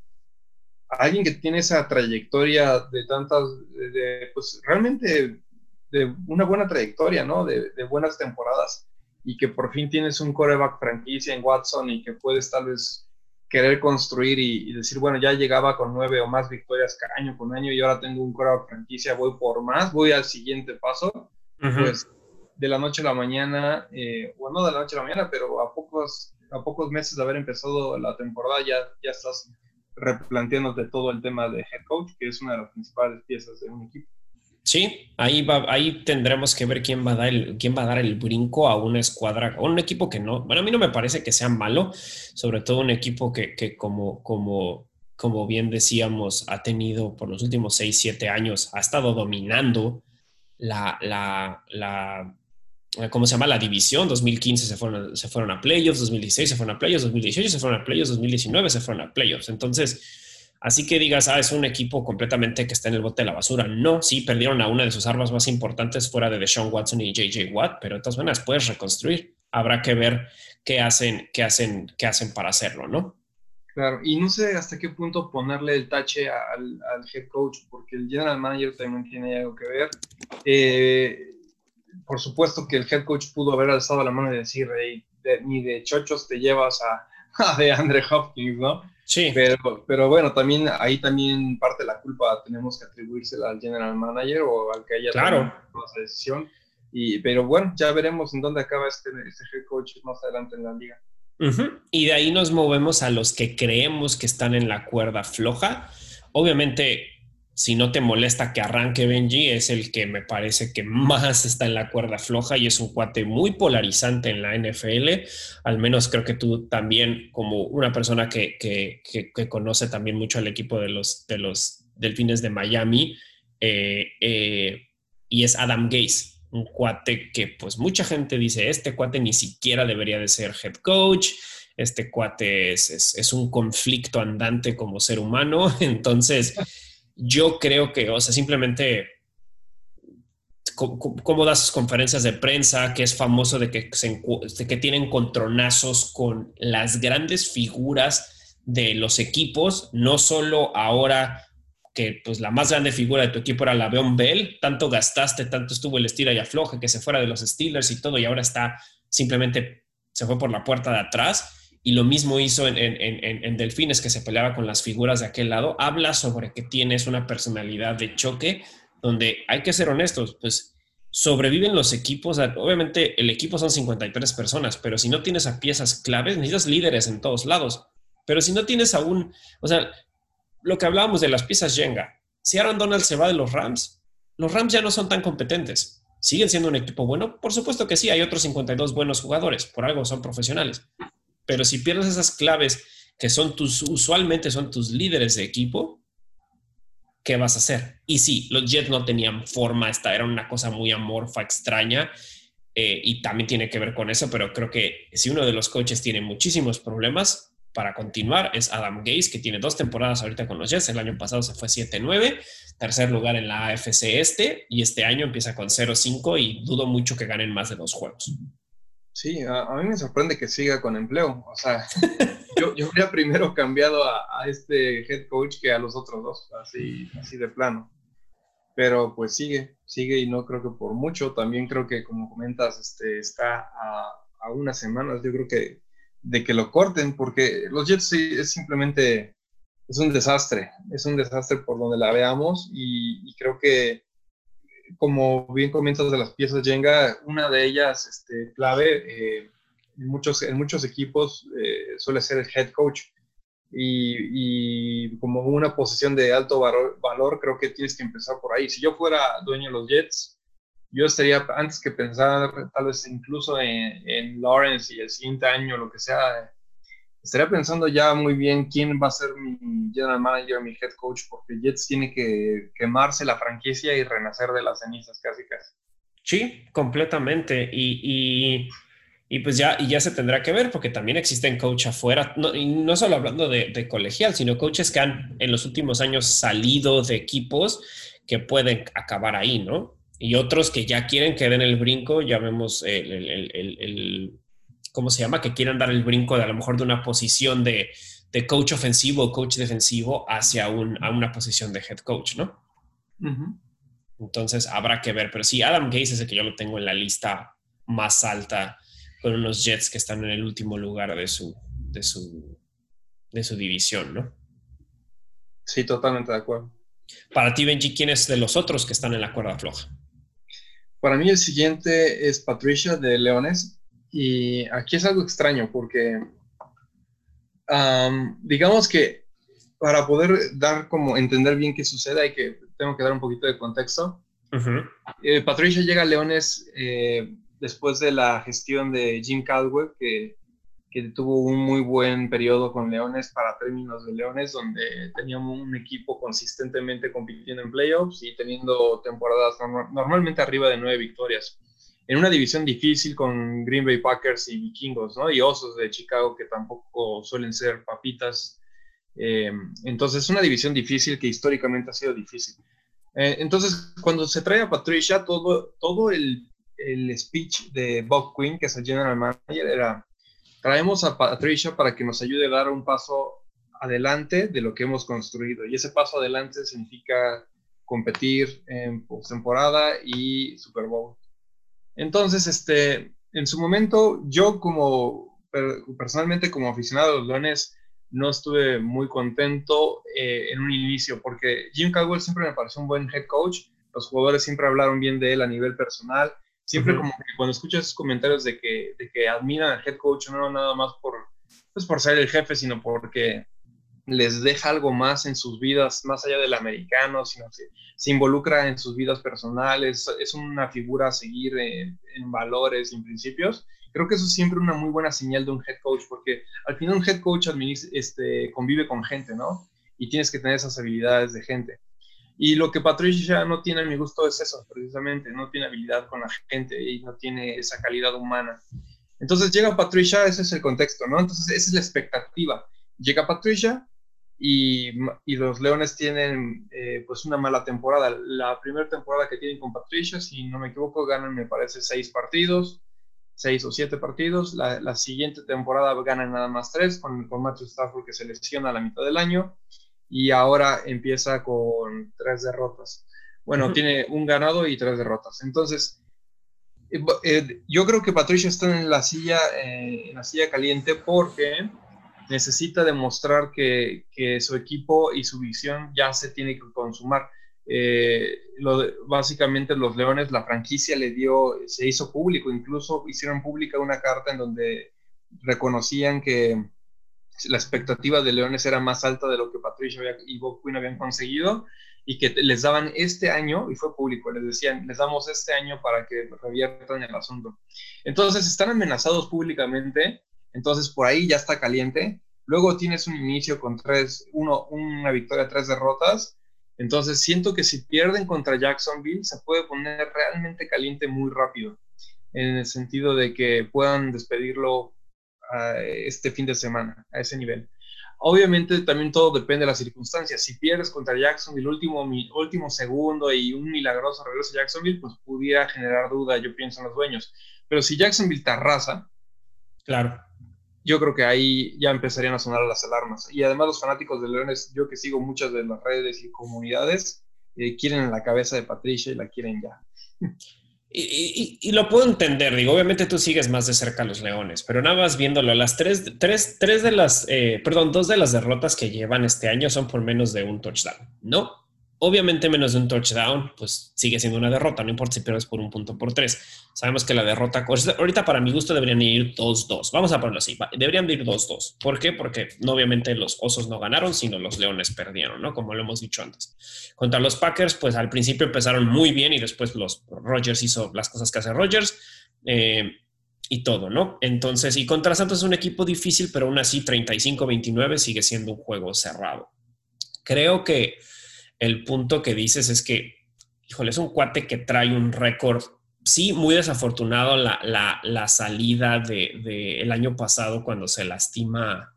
[SPEAKER 2] alguien que tiene esa trayectoria de tantas, de, pues realmente de una buena trayectoria, ¿no? De, de, buenas temporadas y que por fin tienes un coreback franquicia en Watson y que puedes tal vez querer construir y, decir, bueno, ya llegaba con nueve o más victorias cada año con año y ahora tengo un core franquicia, voy por más, voy al siguiente paso, pues de la noche a la mañana, eh, bueno, no de la noche a la mañana, pero a pocos, a pocos meses de haber empezado la temporada ya, ya estás replanteándote todo el tema de head coach, que es una de las principales piezas de un equipo.
[SPEAKER 1] Sí, ahí, va, ahí tendremos que ver quién va, a dar el, quién va a dar el brinco a una escuadra, a un equipo que no, bueno, a mí no me parece que sea malo, sobre todo un equipo que, que como, como, como bien decíamos, ha tenido por los últimos 6, 7 años, ha estado dominando la, la, la ¿cómo se llama? La división. 2015 se fueron, se fueron a playoffs, 2016 se fueron a playoffs, 2018 se fueron a playoffs, 2019 se fueron a playoffs. Entonces, Así que digas, ah, es un equipo completamente que está en el bote de la basura. No, sí, perdieron a una de sus armas más importantes fuera de Deshaun Watson y JJ Watt, pero de todas maneras puedes reconstruir. Habrá que ver qué hacen, qué hacen, qué hacen para hacerlo, ¿no?
[SPEAKER 2] Claro, y no sé hasta qué punto ponerle el tache al, head coach, porque el general manager también tiene algo que ver. Eh, por supuesto que el head coach pudo haber alzado la mano y decir, ni de chochos te llevas a, a de Andre Hopkins, ¿no?
[SPEAKER 1] Sí.
[SPEAKER 2] Pero, pero bueno, también ahí también parte de la culpa tenemos que atribuírsela al general manager o al que haya
[SPEAKER 1] tomado
[SPEAKER 2] esa decisión. Y, pero bueno, ya veremos en dónde acaba este, este head coach más adelante en la liga.
[SPEAKER 1] Y de ahí nos movemos a los que creemos que están en la cuerda floja. Obviamente, si no te molesta que arranque Benji, es el que me parece que más está en la cuerda floja y es un cuate muy polarizante en la NFL. Al menos creo que tú también, como una persona que, conoce también mucho al equipo de los, de los Delfines de Miami, eh, eh, y es Adam Gase un cuate que pues mucha gente dice, este cuate ni siquiera debería de ser head coach, este cuate es, un conflicto andante como ser humano, entonces yo creo que, o sea, simplemente cómo da sus conferencias de prensa, que es famoso de que, de que tienen contronazos con las grandes figuras de los equipos, no solo ahora que pues la más grande figura de tu equipo era la Beon Bell, tanto gastaste, tanto estuvo el estira y afloje que se fuera de los Steelers y todo, y ahora está simplemente se fue por la puerta de atrás. Y lo mismo hizo en, en, Delfines, que se peleaba con las figuras de aquel lado. Habla sobre que tienes una personalidad de choque, donde hay que ser honestos, pues sobreviven los equipos. Obviamente el equipo son 53 personas, pero si no tienes a piezas claves, necesitas líderes en todos lados. Pero si no tienes aún, o sea, lo que hablábamos de las piezas Jenga. Si Aaron Donald se va de los Rams, los Rams ya no son tan competentes. ¿Siguen siendo un equipo bueno? Por supuesto que sí, hay otros 52 buenos jugadores, por algo son profesionales. Pero si pierdes esas claves que son tus, usualmente son tus líderes de equipo, ¿qué vas a hacer? Y sí, los Jets no tenían forma, esta era una cosa muy amorfa, extraña, eh, y también tiene que ver con eso, pero creo que si uno de los coaches tiene muchísimos problemas, para continuar es Adam Gase, que tiene dos temporadas ahorita con los Jets. El año pasado se fue 7-9, tercer lugar en la AFC este, y este año empieza con 0-5 y dudo mucho que ganen más de dos juegos.
[SPEAKER 2] Sí, a, mí me sorprende que siga con empleo. O sea, yo, yo habría primero cambiado a, este head coach que a los otros dos, así, así de plano. Pero pues sigue, sigue y no creo que por mucho. También creo que, como comentas, este, está a, a unas semanas. Yo creo que de que lo corten, porque los Jets es simplemente, es un desastre, es un desastre por donde la veamos y, creo que, como bien comentas de las piezas Jenga, una de ellas este, clave eh, en, muchos, en muchos equipos eh, suele ser el head coach. Y, como una posición de alto valor, valor, creo que tienes que empezar por ahí. Si yo fuera dueño de los Jets, yo estaría, antes que pensar tal vez incluso en, Lawrence y el siguiente año, lo que sea, estaría pensando ya muy bien quién va a ser mi general manager, mi head coach, porque Jets tiene que quemarse la franquicia y renacer de las cenizas casi casi.
[SPEAKER 1] Sí, completamente. Y, y, pues ya, y ya se tendrá que ver, porque también existen coaches afuera, no, y no solo hablando de, de colegial, sino coaches que han en los últimos años salido de equipos que pueden acabar ahí, ¿no? y otros que ya quieren que den el brinco, ya vemos el, ¿cómo se llama? Que quieran dar el brinco de a lo mejor de una posición de, coach ofensivo o coach defensivo hacia un, a una posición de head coach, ¿no? Entonces habrá que ver, pero sí, Adam Gaze es el que yo lo tengo en la lista más alta con unos Jets que están en el último lugar de su, de su, de su división, ¿no?
[SPEAKER 2] Sí, totalmente de acuerdo.
[SPEAKER 1] Para ti, Benji, ¿quién es de los otros que están en la cuerda floja?
[SPEAKER 2] Para mí el siguiente es Patricia de Leones y aquí es algo extraño porque digamos que para poder dar como entender bien qué sucede hay que tengo que dar un poquito de contexto. Eh, Patricia llega a Leones eh, después de la gestión de Jim Caldwell que que tuvo un muy buen periodo con Leones para términos de Leones, donde teníamos un equipo consistentemente compitiendo en playoffs y teniendo temporadas normalmente arriba de nueve victorias. En una división difícil con Green Bay Packers y Vikingos, ¿no? Y Osos de Chicago, que tampoco suelen ser papitas. Eh, entonces, es una división difícil que históricamente ha sido difícil. Eh, entonces, cuando se trae a Patricia, todo, todo el, el speech de Bob Quinn, que es el general manager, era traemos a Patricia para que nos ayude a dar un paso adelante de lo que hemos construido. Y ese paso adelante significa competir en postemporada y Super Bowl. Entonces, este, en su momento, yo como personalmente como aficionado a los Leones, no estuve muy contento eh, en un inicio porque Jim Caldwell siempre me pareció un buen head coach. Los jugadores siempre hablaron bien de él a nivel personal Siempre como que cuando escuchas esos comentarios de que, de que admiran al head coach, no nada más por, pues por ser el jefe, sino porque les deja algo más en sus vidas, más allá del americano, sino que se involucra en sus vidas personales, es una figura a seguir en, valores en principios. Creo que eso es siempre una muy buena señal de un head coach, porque al final un head coach este, convive con gente, ¿no? Y tienes que tener esas habilidades de gente. Y lo que Patricia no tiene a mi gusto es eso, precisamente, no tiene habilidad con la gente y no tiene esa calidad humana. Entonces llega Patricia, ese es el contexto, ¿no? Entonces esa es la expectativa. Llega Patricia, y, los Leones tienen eh, pues una mala temporada. La primera temporada que tienen con Patricia, si no me equivoco, ganan me parece seis partidos, seis o siete partidos. La, siguiente temporada ganan nada más tres con, con Matthew Stafford que se lesiona a la mitad del año y ahora empieza con tres derrotas. Bueno, tiene un ganado y tres derrotas. Entonces, eh, eh, yo creo que Patricia está en la silla, en la silla caliente porque necesita demostrar que, su equipo y su visión ya se tiene que consumar. Eh, básicamente los Leones, la franquicia le dio, se hizo público, incluso hicieron pública una carta en donde reconocían que la expectativa de Leones era más alta de lo que Patricia y Bob Quinn habían conseguido y que les daban este año, y fue público, les decían, les damos este año para que reviertan el asunto. Entonces están amenazados públicamente entonces por ahí ya está caliente. Luego tienes un inicio con tres, uno, una victoria, tres derrotas. Entonces siento que si pierden contra Jacksonville se puede poner realmente caliente muy rápido, en el sentido de que puedan despedirlo este fin de semana, a ese nivel. Obviamente también todo depende de las circunstancias. Si pierdes contra Jacksonville último, último segundo y un milagroso regreso a Jacksonville, pues pudiera generar duda, yo pienso, en los dueños. Pero si Jacksonville te arrasa,
[SPEAKER 1] claro
[SPEAKER 2] yo creo que ahí ya empezarían a sonar las alarmas. Y además los fanáticos de Leones, yo que sigo muchas de las redes y comunidades, eh, quieren la cabeza de Patricia y la quieren ya.
[SPEAKER 1] Y, lo puedo entender, digo, obviamente tú sigues más de cerca a los Leones, pero nada más viéndolo, las tres, tres, tres de las, eh, perdón, dos de las derrotas que llevan este año son por menos de un touchdown, ¿no? Obviamente menos de un touchdown, pues sigue siendo una derrota, no importa si pierdes por un punto por tres. Sabemos que la derrota, ahorita para mi gusto deberían ir 2-2. Vamos a ponerlo así, deberían ir 2-2. ¿Por qué? Porque no, obviamente los Osos no ganaron, sino los Leones perdieron, ¿no? Como lo hemos dicho antes. Contra los Packers, pues al principio empezaron muy bien y después los Rogers hizo las cosas que hace Rogers. Eh, y todo, ¿no? Entonces, y contra Santos es un equipo difícil, pero aún así 35-29 sigue siendo un juego cerrado. Creo que el punto que dices es que, híjole, es un cuate que trae un récord, sí, muy desafortunado la, salida del de, el año pasado cuando se lastima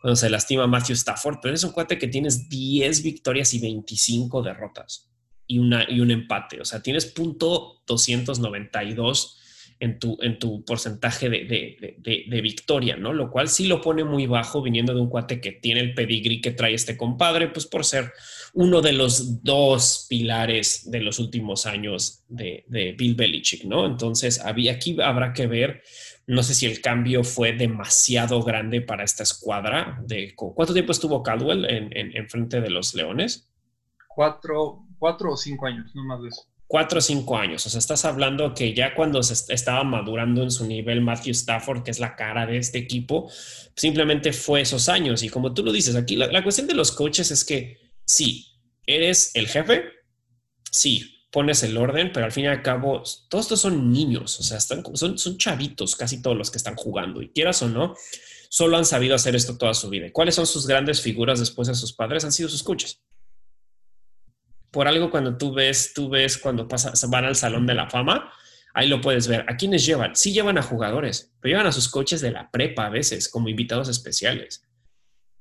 [SPEAKER 1] cuando se lastima Matthew Stafford, pero es un cuate que tienes 10 victorias y 25 derrotas y, una, y un empate. O sea, tienes punto 292 en tu, en tu porcentaje de, victoria, ¿no? Lo cual sí lo pone muy bajo viniendo de un cuate que tiene el pedigrí que trae este compadre, pues por ser uno de los dos pilares de los últimos años de, Bill Belichick, ¿no? Entonces, había, aquí habrá que ver, no sé si el cambio fue demasiado grande para esta escuadra. De, ¿Cuánto tiempo estuvo Caldwell en, en, frente de los Leones?
[SPEAKER 2] Cuatro, cuatro o cinco años, no más de eso
[SPEAKER 1] cuatro o cinco años. O sea, estás hablando que ya cuando se estaba madurando en su nivel Matthew Stafford, que es la cara de este equipo, simplemente fue esos años. Y como tú lo dices aquí, la, cuestión de los coaches es que sí, eres el jefe, sí, pones el orden, pero al fin y al cabo, todos estos son niños, o sea, están, son, son chavitos casi todos los que están jugando. Y quieras o no, solo han sabido hacer esto toda su vida. ¿Cuáles son sus grandes figuras después de sus padres? Han sido sus coaches por algo cuando tú ves, tú ves cuando pasa, van al Salón de la Fama, ahí lo puedes ver. ¿A quiénes llevan? Sí llevan a jugadores, pero llevan a sus coches de la prepa a veces como invitados especiales.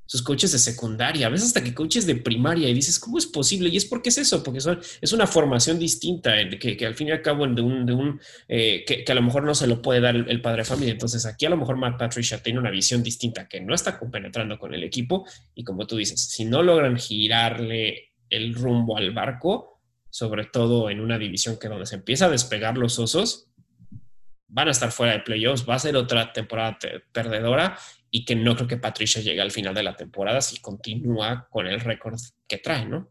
[SPEAKER 1] Sus coches de secundaria, a veces hasta que coches de primaria y dices, ¿cómo es posible? Y es porque es eso, porque son, es una formación distinta que, que, al fin y al cabo de un, eh, que, a lo mejor no se lo puede dar el, padre de familia. Entonces aquí a lo mejor Matt Patricia tiene una visión distinta que no está compenetrando con el equipo y como tú dices, si no logran girarle el rumbo al barco, sobre todo en una división que donde se empieza a despegar los osos, van a estar fuera de playoffs, va a ser otra temporada perdedora y que no creo que Patricia llegue al final de la temporada si continúa con el récord que trae, ¿no?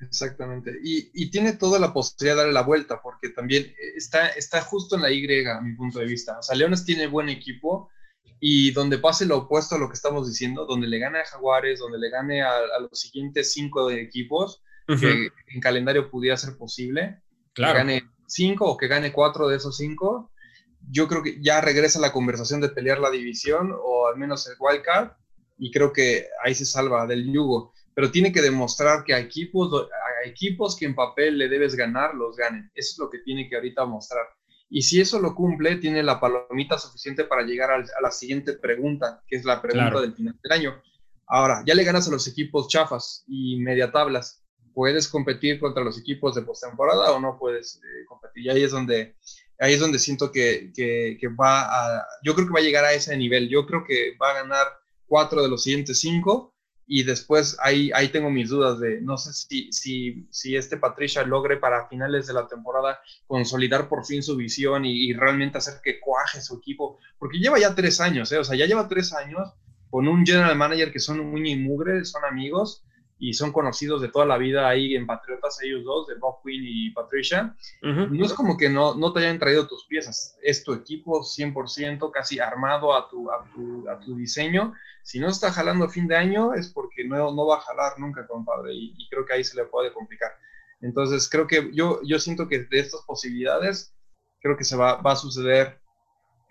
[SPEAKER 2] Exactamente. Y, tiene toda la posibilidad de darle la vuelta, porque también está, está justo en la Y, a mi punto de vista. O sea, Leones tiene buen equipo y donde pase lo opuesto a lo que estamos diciendo, donde le gane a Jaguares, donde le gane a, los siguientes cinco equipos, que en calendario pudiera ser posible, claro. que gane cinco o que gane cuatro de esos cinco, yo creo que ya regresa la conversación de pelear la división o al menos el wildcard y creo que ahí se salva del yugo. Pero tiene que demostrar que a equipos, a equipos que en papel le debes ganar, los ganen. Eso es lo que tiene que ahorita mostrar. Y si eso lo cumple, tiene la palomita suficiente para llegar a la siguiente pregunta, que es la pregunta del final del año. Ahora, ya le ganas a los equipos chafas y media tablas. ¿Puedes competir contra los equipos de postemporada o no puedes eh, competir? Y ahí es donde ahí es donde siento que, que, que, va a, yo creo que va a llegar a ese nivel, yo creo que va a ganar cuatro de los siguientes cinco y después ahí, ahí tengo mis dudas de, no sé si, si, si este Patricia logre para finales de la temporada consolidar por fin su visión y, realmente hacer que cuaje su equipo, porque lleva ya tres años, ¿eh? o sea, ya lleva tres años con un general manager que son uña y mugre, son amigos, y son conocidos de toda la vida ahí en Patriotas, ellos dos, de Bob Quinn y Patricia. No es como que no, no te hayan traído tus piezas, es tu equipo 100% casi armado a tu, a tu, a tu diseño. Si no está jalando a fin de año es porque no, no va a jalar nunca, compadre, y, y creo que ahí se le puede complicar. Entonces, creo que yo, yo siento que de estas posibilidades, creo que se va, va a suceder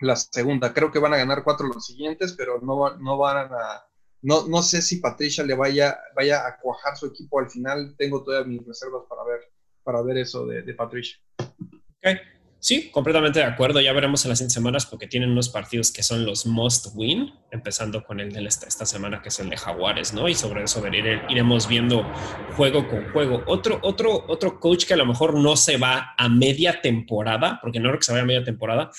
[SPEAKER 2] la segunda. Creo que van a ganar cuatro los siguientes, pero no, no van a no, no sé si Patricia le vaya, vaya a cuajar su equipo al final. Tengo todas mis reservas para ver, para ver eso de, Patricia.
[SPEAKER 1] Okay. Sí, completamente de acuerdo. Ya veremos en las 100 semanas porque tienen unos partidos que son los must win, empezando con el de esta, esta semana que es el de Jaguares, ¿no? Y sobre eso iremos viendo juego con juego. Otro, otro, otro coach que a lo mejor no se va a media temporada, porque no creo que se vaya a media temporada,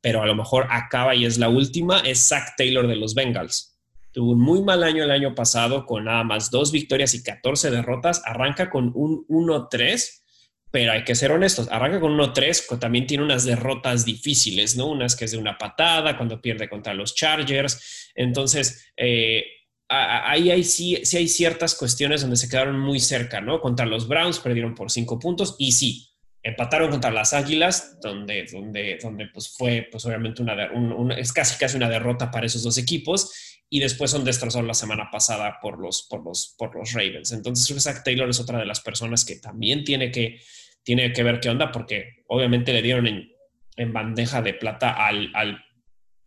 [SPEAKER 1] pero a lo mejor acaba y es la última, es Zach Taylor de los Bengals Tuvo un muy mal año el año pasado con nada más dos victorias y 14 derrotas. Arranca con un 1-3, pero hay que ser honestos. Arranca con 1-3, también tiene unas derrotas difíciles, ¿no? Unas que es de una patada, cuando pierde contra los Chargers. Entonces, eh, ahí hay, sí, sí hay ciertas cuestiones donde se quedaron muy cerca, ¿no? Contra los Browns perdieron por cinco puntos y sí, empataron contra las Águilas, donde, donde, donde pues fue, pues obviamente una, es casi casi una derrota para esos dos equipos y después son destrozados la semana pasada por los, por los, por los Ravens. Entonces, Zach Taylor es otra de las personas que también tiene que, tiene que ver qué onda, porque obviamente le dieron en, en bandeja de plata al, al,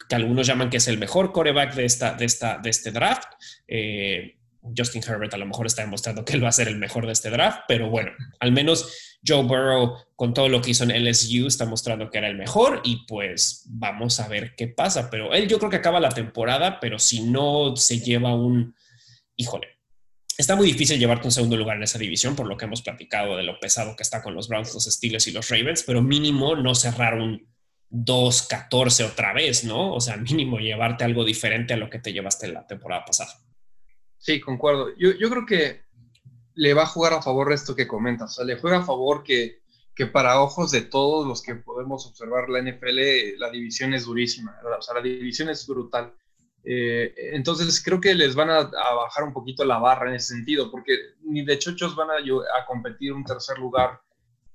[SPEAKER 1] que algunos llaman que es el mejor coreback de, esta, de, esta, de este draft. Eh, Justin Herbert a lo mejor está demostrando que él va a ser el mejor de este draft, pero bueno, al menos Joe Burrow con todo lo que hizo en LSU está mostrando que era el mejor y pues vamos a ver qué pasa, pero él yo creo que acaba la temporada, pero si no se lleva un, híjole, está muy difícil llevarte un segundo lugar en esa división por lo que hemos platicado de lo pesado que está con los Browns, los Steelers y los Ravens, pero mínimo no cerrar un 2-14 otra vez, ¿no? O sea, mínimo llevarte algo diferente a lo que te llevaste la temporada pasada.
[SPEAKER 2] Sí, concuerdo. Yo, yo creo que le va a jugar a favor esto que comentas. O sea, le juega a favor que, que para ojos de todos los que podemos observar la NFL, la división es durísima. O sea, la división es brutal. Eh, entonces creo que les van a, bajar un poquito la barra en ese sentido, porque ni de chochos van a, a competir un tercer lugar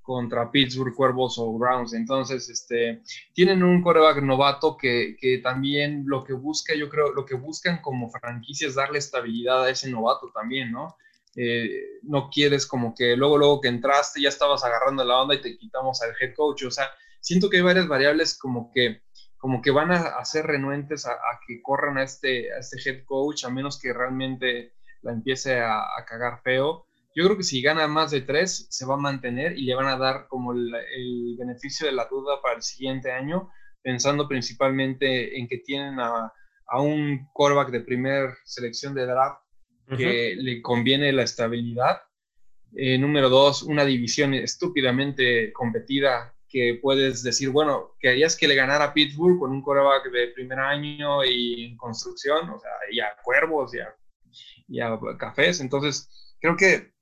[SPEAKER 2] contra Pittsburgh, Cuervos o Browns. Entonces, este, tienen un coreback novato que, que, también lo que busca, yo creo, lo que buscan como franquicia es darle estabilidad a ese novato también, ¿no? Eh, no quieres como que luego, luego que entraste ya estabas agarrando la onda y te quitamos al head coach. O sea, siento que hay varias variables como que, como que van a hacer renuentes a, que corran a este, a este head coach, a menos que realmente la empiece a, a cagar feo yo creo que si gana más de tres, se va a mantener y le van a dar como el, beneficio de la duda para el siguiente año, pensando principalmente en que tienen a, un quarterback de primer selección de draft que le conviene la estabilidad. Eh, número dos, una división estúpidamente competida que puedes decir, bueno, querías que le ganara a Pittsburgh con un quarterback de primer año y en construcción, o sea, y a Cuervos y a, y a Cafés. Entonces, creo que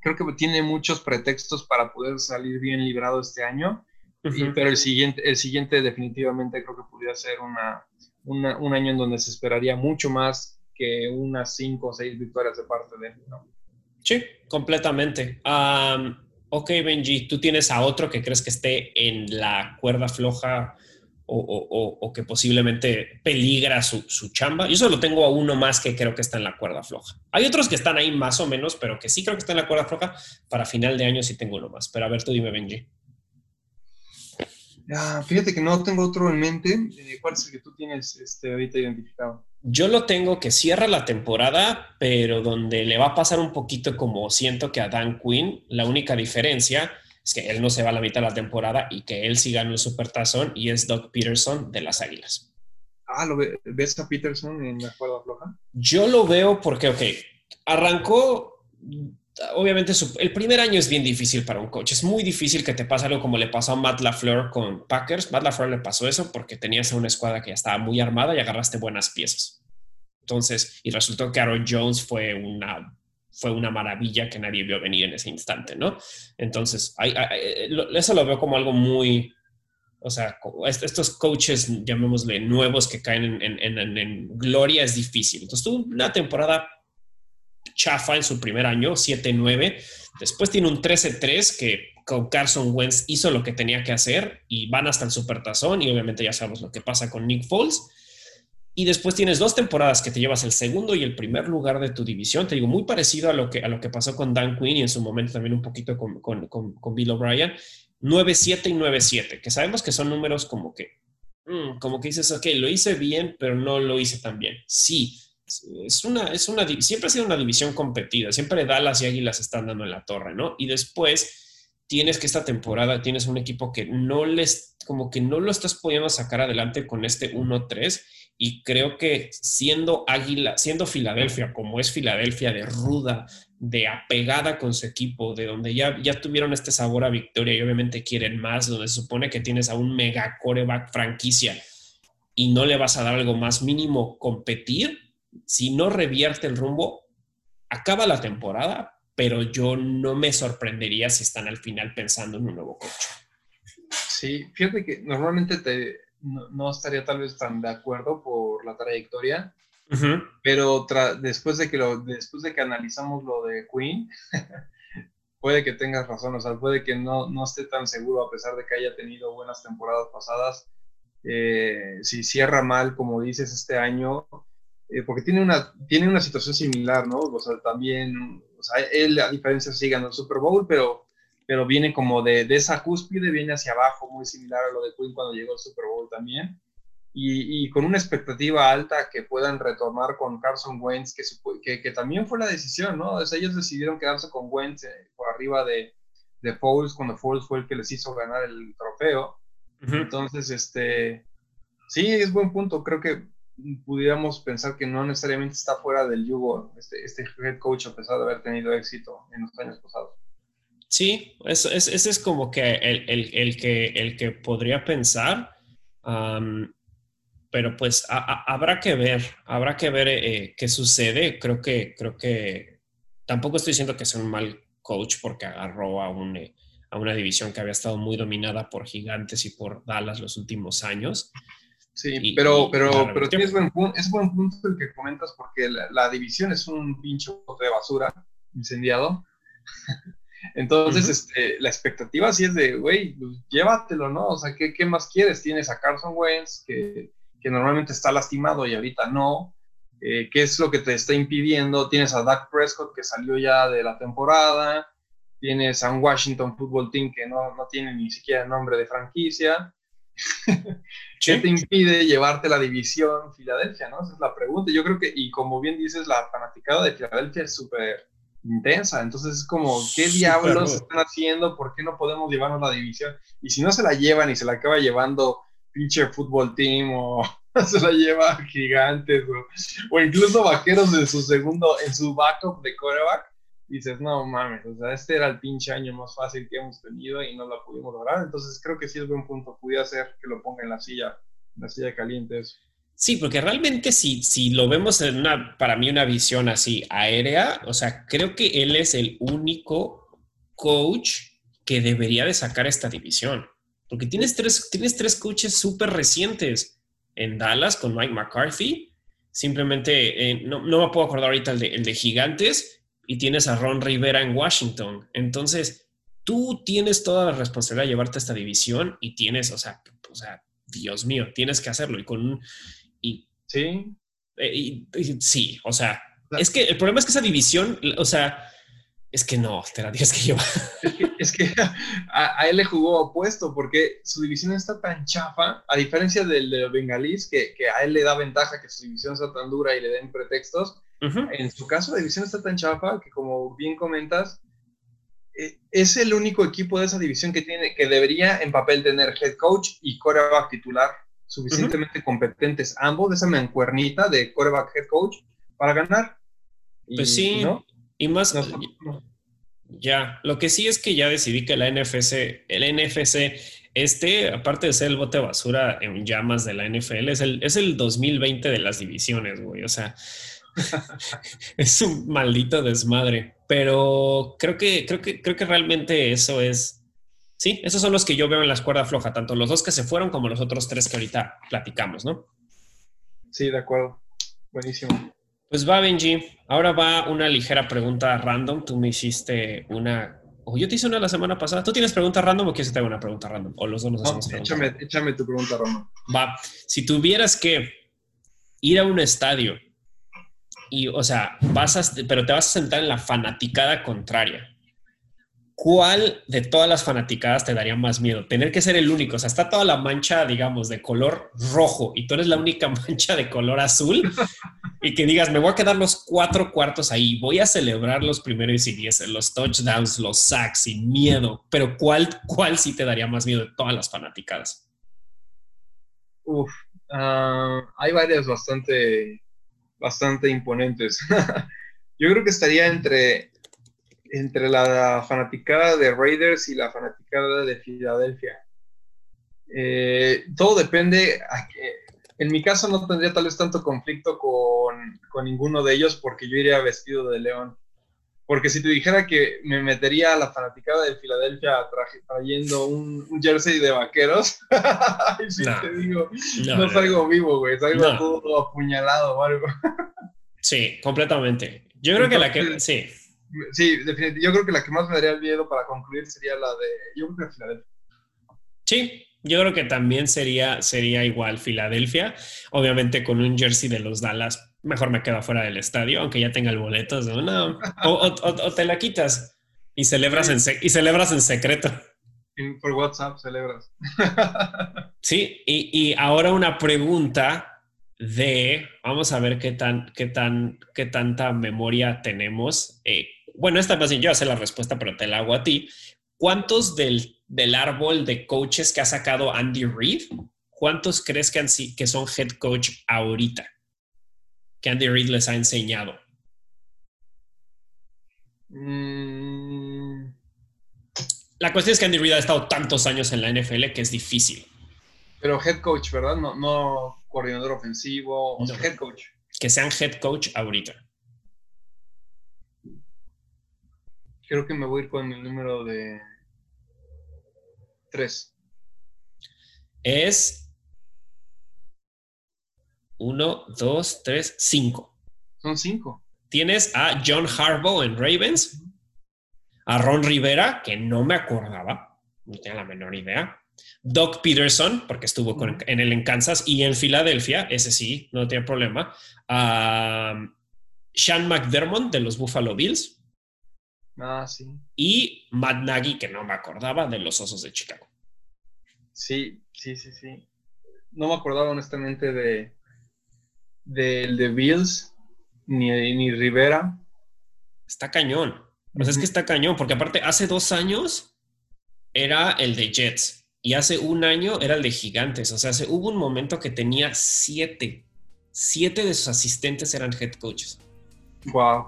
[SPEAKER 2] creo que tiene muchos pretextos para poder salir bien librado este año, pero el siguiente, el siguiente definitivamente creo que podría ser una, un año en donde se esperaría mucho más que unas cinco o seis victorias de parte de él.
[SPEAKER 1] Sí, completamente. ok, Benji, ¿tú tienes a otro que crees que esté en la cuerda floja o, que posiblemente peligra su, su, chamba. Yo solo tengo a uno más que creo que está en la cuerda floja. Hay otros que están ahí más o menos, pero que sí creo que está en la cuerda floja. Para final de año sí tengo uno más. Pero a ver, tú dime, Benji.
[SPEAKER 2] fíjate que no tengo otro en mente. Eh, ¿Cuál es el que tú tienes este, ahorita identificado?
[SPEAKER 1] Yo lo tengo que cierra la temporada, pero donde le va a pasar un poquito como siento que a Dan Quinn, la única diferencia es que él no se va a la mitad de la temporada y que él sí gana el supertazón y es Doug Peterson de las Águilas.
[SPEAKER 2] Ah, ¿lo ves a Peterson en la cuerda floja?
[SPEAKER 1] Yo lo veo porque, ok, arrancó, obviamente el primer año es bien difícil para un coach, es muy difícil que te pase algo como le pasó a Matt LaFleur con Packers. Matt LaFleur le pasó eso porque tenías una escuadra que ya estaba muy armada y agarraste buenas piezas. Entonces, y resultó que Aaron Jones fue una fue una maravilla que nadie vio venir en ese instante, ¿no? Entonces, eso lo veo como algo muy, o sea, estos coaches, llamémosle nuevos que caen en, gloria, es difícil. Entonces, tuvo una temporada chafa en su primer año, 7-9. Después tiene un 13-3 que con Carson Wentz hizo lo que tenía que hacer y van hasta el supertazón y obviamente ya sabemos lo que pasa con Nick Foles y después tienes dos temporadas que te llevas el segundo y el primer lugar de tu división. Te digo, muy parecido a lo que, a lo que pasó con Dan Quinn y en su momento también un poquito con, con, con, Bill O'Brien. 9-7 y 9-7, que sabemos que son números como que, mm, como que dices, ok, lo hice bien, pero no lo hice tan bien. Sí, es una, es una, siempre ha sido una división competida, siempre Dallas y Águilas están dando en la torre, ¿no? Y después tienes que esta temporada tienes un equipo que no les, como que no lo estás pudiendo sacar adelante con este 1-3 y creo que siendo Águila, siendo Filadelfia, como es Filadelfia, de ruda, de apegada con su equipo, de donde ya, ya tuvieron este sabor a victoria y obviamente quieren más, donde supone que tienes a un mega coreback franquicia y no le vas a dar algo más mínimo competir, si no revierte el rumbo, acaba la temporada, pero yo no me sorprendería si están al final pensando en un nuevo coach.
[SPEAKER 2] Sí, fíjate que normalmente te, no, estaría tal vez tan de acuerdo por la trayectoria, pero después, de que lo, después de que analizamos lo de Queen, puede que tengas razón, o sea, puede que no, no esté tan seguro a pesar de que haya tenido buenas temporadas pasadas. Eh, si cierra mal, como dices, este año, eh, porque tiene una, tiene una situación similar, ¿no? O sea, también, o sea, él a diferencia sí ganó el Super Bowl, pero pero viene como de, de, esa cúspide, viene hacia abajo, muy similar a lo de Queen cuando llegó al Super Bowl también. Y, y, con una expectativa alta que puedan retomar con Carson Wentz, que, que, que, también fue la decisión, ¿no? O sea, ellos decidieron quedarse con Wentz eh, por arriba de, de Foles, cuando Foles fue el que les hizo ganar el trofeo. Entonces, este, sí, es buen punto. Creo que pudiéramos pensar que no necesariamente está fuera del yugo este, este head coach, a pesar de haber tenido éxito en los años pasados.
[SPEAKER 1] Sí, ese es, como que el, que el que podría pensar, pero pues habrá que ver, habrá que ver eh, qué sucede. Creo que, creo que tampoco estoy diciendo que sea un mal coach porque agarró a, un, eh, a una división que había estado muy dominada por Gigantes y por Dallas los últimos años.
[SPEAKER 2] Sí, pero, pero, pero tienes buen punto, es buen punto el que comentas porque la, la división es un pincho de basura incendiado. Entonces, este, la expectativa sí es de, güey, pues, llévatelo, ¿no? O sea, ¿qué, ¿qué, más quieres? Tienes a Carson Wentz, que, que normalmente está lastimado y ahorita no. Eh, ¿Qué es lo que te está impidiendo? Tienes a Dak Prescott, que salió ya de la temporada. Tienes a un Washington Football Team que no, no tiene ni siquiera nombre de franquicia. ¿Qué te impide llevarte la división Filadelfia, no? Esa es la pregunta. Yo creo que, y como bien dices, la fanaticada de Filadelfia es súper intensa. Entonces es como, ¿qué diablos están haciendo? ¿Por qué no podemos llevarnos la división? Y si no se la llevan y se la acaba llevando pinche fútbol team o se la lleva gigantes o, incluso vaqueros en su segundo, en su backup de coreback, dices, no mames, o sea, este era el pinche año más fácil que hemos tenido y no la pudimos lograr. Entonces creo que sí es buen punto. Pudiera ser que lo ponga en la silla, la silla caliente.
[SPEAKER 1] Sí, porque realmente si, si lo vemos en una, para mí, una visión así aérea, o sea, creo que él es el único coach que debería de sacar esta división. Porque tienes tres, tienes tres coaches súper recientes en Dallas con Mike McCarthy. Simplemente, eh, no, no, me puedo acordar ahorita el de, el de Gigantes. Y tienes a Ron Rivera en Washington. Entonces, tú tienes toda la responsabilidad de llevarte esta división y tienes, o sea, o sea Dios mío, tienes que hacerlo. Y con Y,
[SPEAKER 2] sí.
[SPEAKER 1] Eh, sí, o sea, es que el problema es que esa división, o sea, es que no, te la tienes que llevar.
[SPEAKER 2] Es que, a, él le jugó opuesto porque su división está tan chafa, a diferencia del de Bengalís, que, que, a él le da ventaja que su división sea tan dura y le den pretextos. En su caso, la división está tan chafa que, como bien comentas, eh, es el único equipo de esa división que tiene que debería en papel tener head coach y coreback titular suficientemente competentes ambos de esa mancuernita de coreback head coach para ganar.
[SPEAKER 1] pues sí, y más ya, lo que sí es que ya decidí que la NFC, el NFC este, aparte de ser el bote de basura en llamas de la NFL, es el, es el 2020 de las divisiones, güey. O sea, es un maldito desmadre. Pero creo que, creo que, creo que realmente eso es. Sí, esos son los que yo veo en la cuerda floja, tanto los dos que se fueron como los otros tres que ahorita platicamos, ¿no?
[SPEAKER 2] Sí, de acuerdo. Buenísimo.
[SPEAKER 1] Pues va, Benji. Ahora va una ligera pregunta random. Tú me hiciste una. O yo te hice una la semana pasada. ¿Tú tienes pregunta random o quieres que te haga una pregunta random? O los dos nos hacemos
[SPEAKER 2] échame, échame tu pregunta random.
[SPEAKER 1] Va. Si tuvieras que ir a un estadio y, o sea, vas a, pero te vas a sentar en la fanaticada contraria. ¿Cuál de todas las fanaticadas te daría más miedo? Tener que ser el único. O sea, está toda la mancha, digamos, de color rojo y tú eres la única mancha de color azul y que digas, me voy a quedar los cuatro cuartos ahí, voy a celebrar los primeros y diez, los touchdowns, los sacks sin miedo. Pero ¿cuál, cuál sí te daría más miedo de todas las fanaticadas?
[SPEAKER 2] Uf, ah, hay varias bastante bastante imponentes. Yo creo que estaría entre, entre la fanaticada de Raiders y la fanaticada de Filadelfia. Eh, todo depende. en mi caso no tendría tal vez tanto conflicto con, con ninguno de ellos porque yo iría vestido de león. Porque si te dijera que me metería a la fanaticada de Filadelfia trayendo un, jersey de vaqueros, si te digo, no, salgo vivo, güey, salgo todo apuñalado o algo.
[SPEAKER 1] sí, completamente. Yo creo que la que, sí.
[SPEAKER 2] Sí, definitivamente. Yo creo que la que más me daría miedo para concluir sería la de, yo creo que Filadelfia.
[SPEAKER 1] Sí, yo creo que también sería, sería igual Filadelfia, obviamente con un jersey de los Dallas mejor me quedo fuera del estadio, aunque ya tenga el boleto. No, o, te la quitas y celebras, en, y celebras en secreto.
[SPEAKER 2] Por WhatsApp celebras.
[SPEAKER 1] Sí, y, ahora una pregunta de, vamos a ver qué tan, qué tan, qué tanta memoria tenemos. Eh, bueno, esta más bien yo sé la respuesta, pero te la hago a ti. ¿Cuántos del, del árbol de coaches que ha sacado Andy Reid, cuántos crees que, han, que son head coach ahorita? Que Andy Reid les ha enseñado? Mm. La cuestión es que Andy Reid ha estado tantos años en la NFL que es difícil.
[SPEAKER 2] Pero head coach, ¿verdad? No, no coordinador ofensivo, o head coach.
[SPEAKER 1] Que sean head coach ahorita.
[SPEAKER 2] Creo que me voy a ir con el número de tres.
[SPEAKER 1] Es uno, dos, tres, cinco.
[SPEAKER 2] Son cinco.
[SPEAKER 1] Tienes a John Harbaugh en Ravens, a Ron Rivera, que no me acordaba, no tenía la menor idea. Doc Peterson, porque estuvo en el en Kansas y en Filadelfia, ese sí, no tiene problema. a Sean McDermott de los Buffalo Bills.
[SPEAKER 2] Ah, sí.
[SPEAKER 1] Y Matt Nagy, que no me acordaba, de los Osos de Chicago.
[SPEAKER 2] Sí, sí, sí, sí. No me acordaba honestamente de, del de Bills, ni, ni Rivera.
[SPEAKER 1] Está cañón. O sea, es que está cañón, porque aparte hace dos años era el de Jets y hace un año era el de Gigantes. O sea, hubo un momento que tenía siete. Siete de sus asistentes eran head coaches.
[SPEAKER 2] Wow.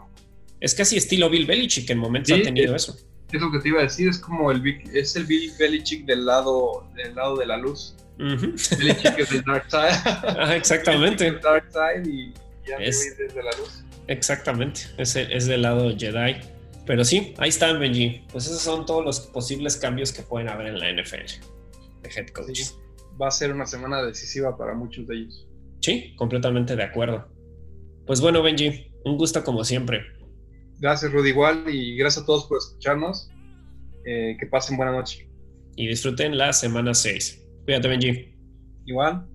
[SPEAKER 1] Es casi estilo Bill Belichick, en momentos ha tenido eso.
[SPEAKER 2] Es lo que te iba a decir, es como el es el Bill Belichick del lado, del lado de la luz. El Dark Side.
[SPEAKER 1] exactamente.
[SPEAKER 2] el Dark Side y ya es, desde la luz.
[SPEAKER 1] Exactamente, es, es del lado Jedi. Pero sí, ahí están, Benji. Pues esos son todos los posibles cambios que pueden haber en la NFL de head coach.
[SPEAKER 2] va a ser una semana decisiva para muchos de ellos.
[SPEAKER 1] Sí, completamente de acuerdo. Pues bueno, Benji, un gusto como siempre.
[SPEAKER 2] Gracias, Rudy, igual, y gracias a todos por escucharnos. Eh, que pasen buena noche.
[SPEAKER 1] Y disfruten la semana 6. Cuídate, Benji.
[SPEAKER 2] igual.